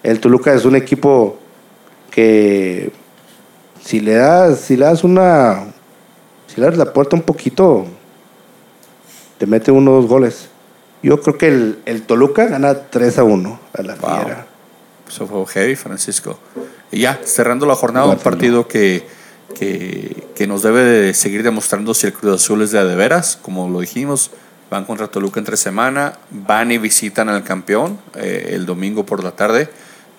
El Toluca es un equipo que si le das, si le das una, si le das la puerta un poquito, te mete uno o dos goles. Yo creo que el, Toluca gana 3 a 1 a la fiera. Eso fue heavy, Francisco. Y ya, cerrando la jornada, un partido que, que, nos debe de seguir demostrando si el Cruz Azul es de de veras, como lo dijimos. Van contra Toluca entre semana, van y visitan al campeón eh, el domingo por la tarde.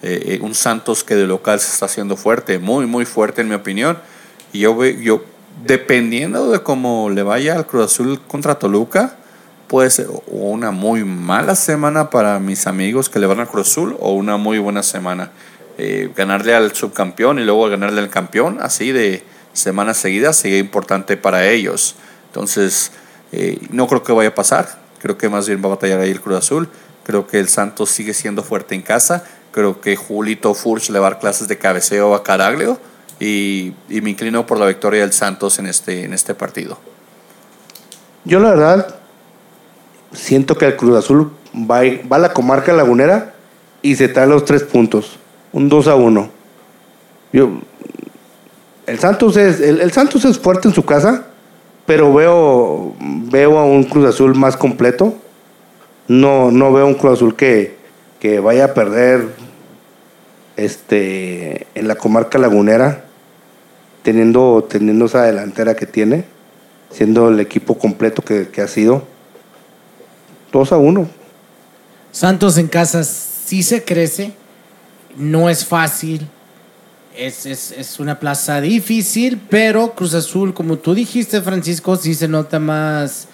Eh, eh, un Santos que de local se está haciendo fuerte, muy, muy fuerte en mi opinión. Y yo, yo dependiendo de cómo le vaya al Cruz Azul contra Toluca, puede ser una muy mala semana para mis amigos que le van al Cruz Azul o una muy buena semana. Eh, ganarle al subcampeón y luego ganarle al campeón, así de semanas seguidas, sería importante para ellos. Entonces, eh, no creo que vaya a pasar. Creo que más bien va a batallar ahí el Cruz Azul. Creo que el Santos sigue siendo fuerte en casa. Creo que Julito Furch le va a dar clases de cabeceo a Caraglio. Y, y me inclino por la victoria del Santos en este, en este partido. Yo la verdad siento que el Cruz Azul va, va a la comarca lagunera y se trae los tres puntos. Un 2 a 1. Yo, el, Santos es, el, Santos es fuerte en su casa, pero veo, veo a un Cruz Azul más completo. No, no veo un Cruz Azul que, que vaya a perder este, en la comarca lagunera, teniendo, teniendo esa delantera que tiene, siendo el equipo completo que, que ha sido. 2 a 1. Santos en casa sí se crece, no es fácil, es, es, es, una plaza difícil, pero Cruz Azul, como tú dijiste, Francisco, sí se nota más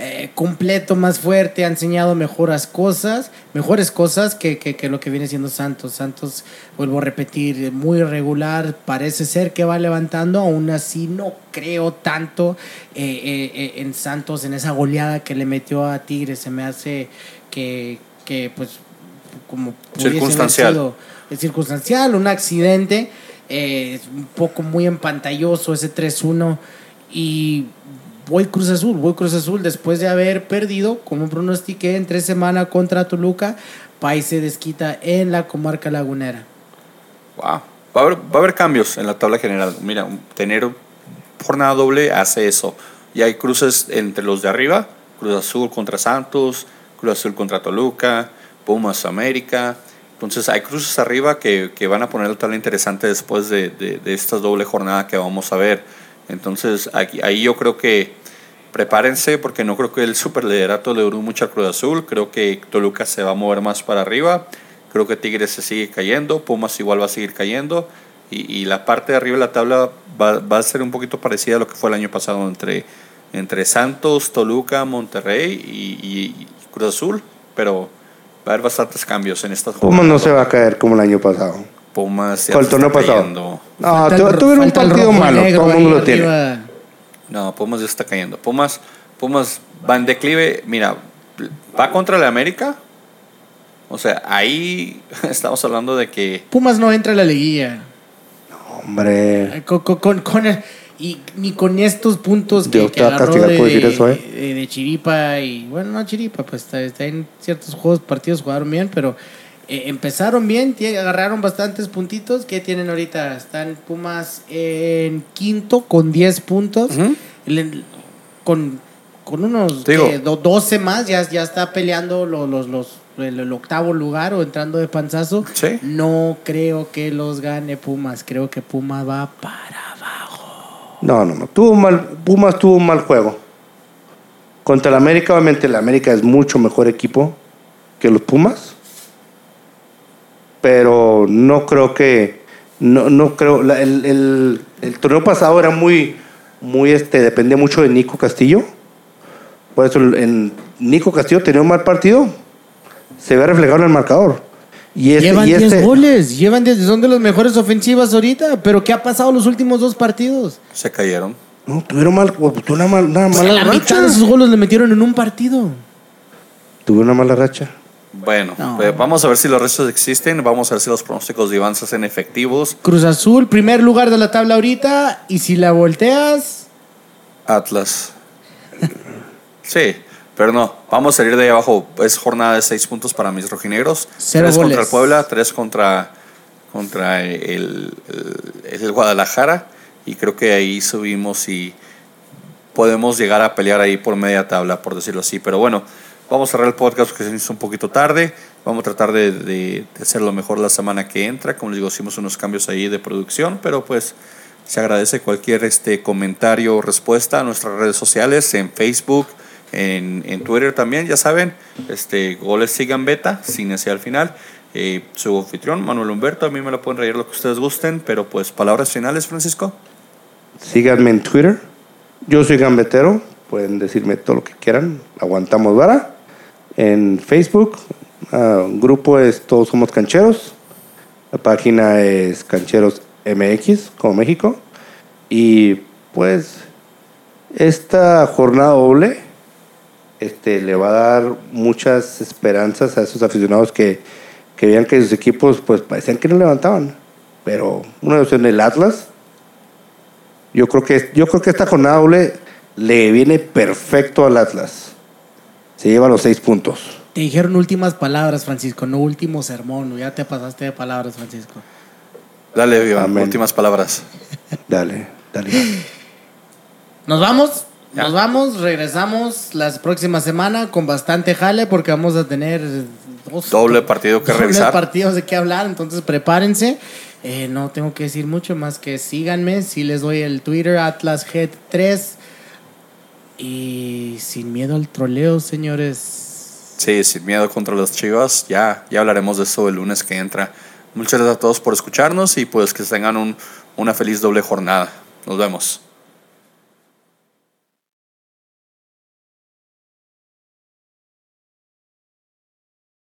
eh, completo, más fuerte, ha enseñado mejores cosas, mejores cosas que, que, lo que viene siendo Santos. Santos, vuelvo a repetir, muy regular, parece ser que va levantando, aún así no creo tanto eh, eh, en Santos, en esa goleada que le metió a Tigres, se me hace que, que pues como circunstancial. es circunstancial, un accidente, un poco muy empantalloso ese 3-1 y voy Cruz Azul, voy Cruz Azul después de haber perdido, como pronostiqué, en tres semanas contra Toluca, País se desquita en la comarca lagunera. Wow. Va a, haber, cambios en la tabla general. Mira, tener jornada doble hace eso. Y hay cruces entre los de arriba, Cruz Azul contra Santos, Cruz Azul contra Toluca, Pumas América. Entonces hay cruces arriba que, que van a poner la tabla interesante después de, de, de esta doble jornada que vamos a ver. Entonces, aquí, ahí yo creo que prepárense porque no creo que el superliderato le duró mucho a Cruz Azul. Creo que Toluca se va a mover más para arriba. Creo que Tigres se sigue cayendo. Pumas igual va a seguir cayendo. Y, la parte de arriba de la tabla va, a ser un poquito parecida a lo que fue el año pasado entre, entre Santos, Toluca, Monterrey y, Cruz Azul. Pero va a haber bastantes cambios en estas Pumas no se va a caer como el año pasado. Pumas ya el torneo pasado. No, tuvieron un partido malo, todo el mundo lo tiene. No, Pumas ya está cayendo. Pumas, Pumas va en declive. Mira, va contra el América. O sea, ahí estamos hablando de que. Pumas no entra a la liguilla. No, hombre. Con, con, con y ni con estos puntos que, que agarró de, eso, ¿eh? de, Chiripa y bueno, no Chiripa, pues está, está en ciertos juegos, partidos jugaron bien, pero eh, empezaron bien, agarraron bastantes puntitos. ¿Qué tienen ahorita? Están Pumas en quinto con 10 puntos. con, con unos 12 más, ya, ya está peleando los, los, los el, octavo lugar o entrando de panzazo. No creo que los gane Pumas. Creo que Pumas va para. No, no, no. Tuvo mal, Pumas tuvo un mal juego. Contra el América, obviamente, el América es mucho mejor equipo que los Pumas pero no creo que no, no creo el, torneo pasado era muy muy este dependía mucho de Nico Castillo por eso Nico Castillo tenía un mal partido se ve reflejado en el marcador y este, llevan 10 este, goles llevan 10 son de las mejores ofensivas ahorita pero qué ha pasado los últimos dos partidos se cayeron no tuvieron mal tuvieron una mala la racha. mitad de esos goles le metieron en un partido tuvieron una mala racha bueno, pues vamos a ver si los restos existen, vamos a ver si los pronósticos de Iván se hacen efectivos. Cruz Azul, primer lugar de la tabla ahorita, y si la volteas... Atlas. sí, pero no, vamos a salir de ahí abajo. Es jornada de seis puntos para mis rojinegros. tres contra el Puebla, tres contra, contra el, el Guadalajara, y creo que ahí subimos y podemos llegar a pelear ahí por media tabla, por decirlo así. Pero bueno, Vamos a cerrar el podcast porque se hizo un poquito tarde. Vamos a tratar de, de, hacer lo mejor la semana que entra. Como les digo, hicimos unos cambios ahí de producción, pero pues se agradece cualquier este, comentario o respuesta a nuestras redes sociales, en Facebook, en, Twitter también, ya saben. Este, goles sigan beta, sin ese al final. Eh, su anfitrión, Manuel Humberto, a mí me lo pueden reír lo que ustedes gusten, pero pues palabras finales, Francisco. Síganme en Twitter. Yo soy gambetero, pueden decirme todo lo que quieran. Aguantamos vara. En Facebook, el grupo es Todos Somos Cancheros. La página es Cancheros MX, como México. Y pues esta jornada doble este, le va a dar muchas esperanzas a esos aficionados que, que veían que sus equipos pues parecían que no levantaban. Pero una vez en el Atlas, yo creo que, yo creo que esta jornada doble le viene perfecto al Atlas. Se lleva los seis puntos. Te dijeron últimas palabras, Francisco, no último sermón. Ya te pasaste de palabras, Francisco. Dale, últimas palabras. dale, dale. Nos vamos. Nos vamos, regresamos la próxima semana con bastante jale porque vamos a tener dos doble partido que revisar. partidos de qué hablar, entonces prepárense. Eh, no tengo que decir mucho más que síganme. Si les doy el Twitter Atlas Head 3 y sin miedo al troleo, señores. Sí, sin miedo contra los chivas. Ya, ya hablaremos de eso el lunes que entra. Muchas gracias a todos por escucharnos y pues que tengan un, una feliz doble jornada. Nos vemos.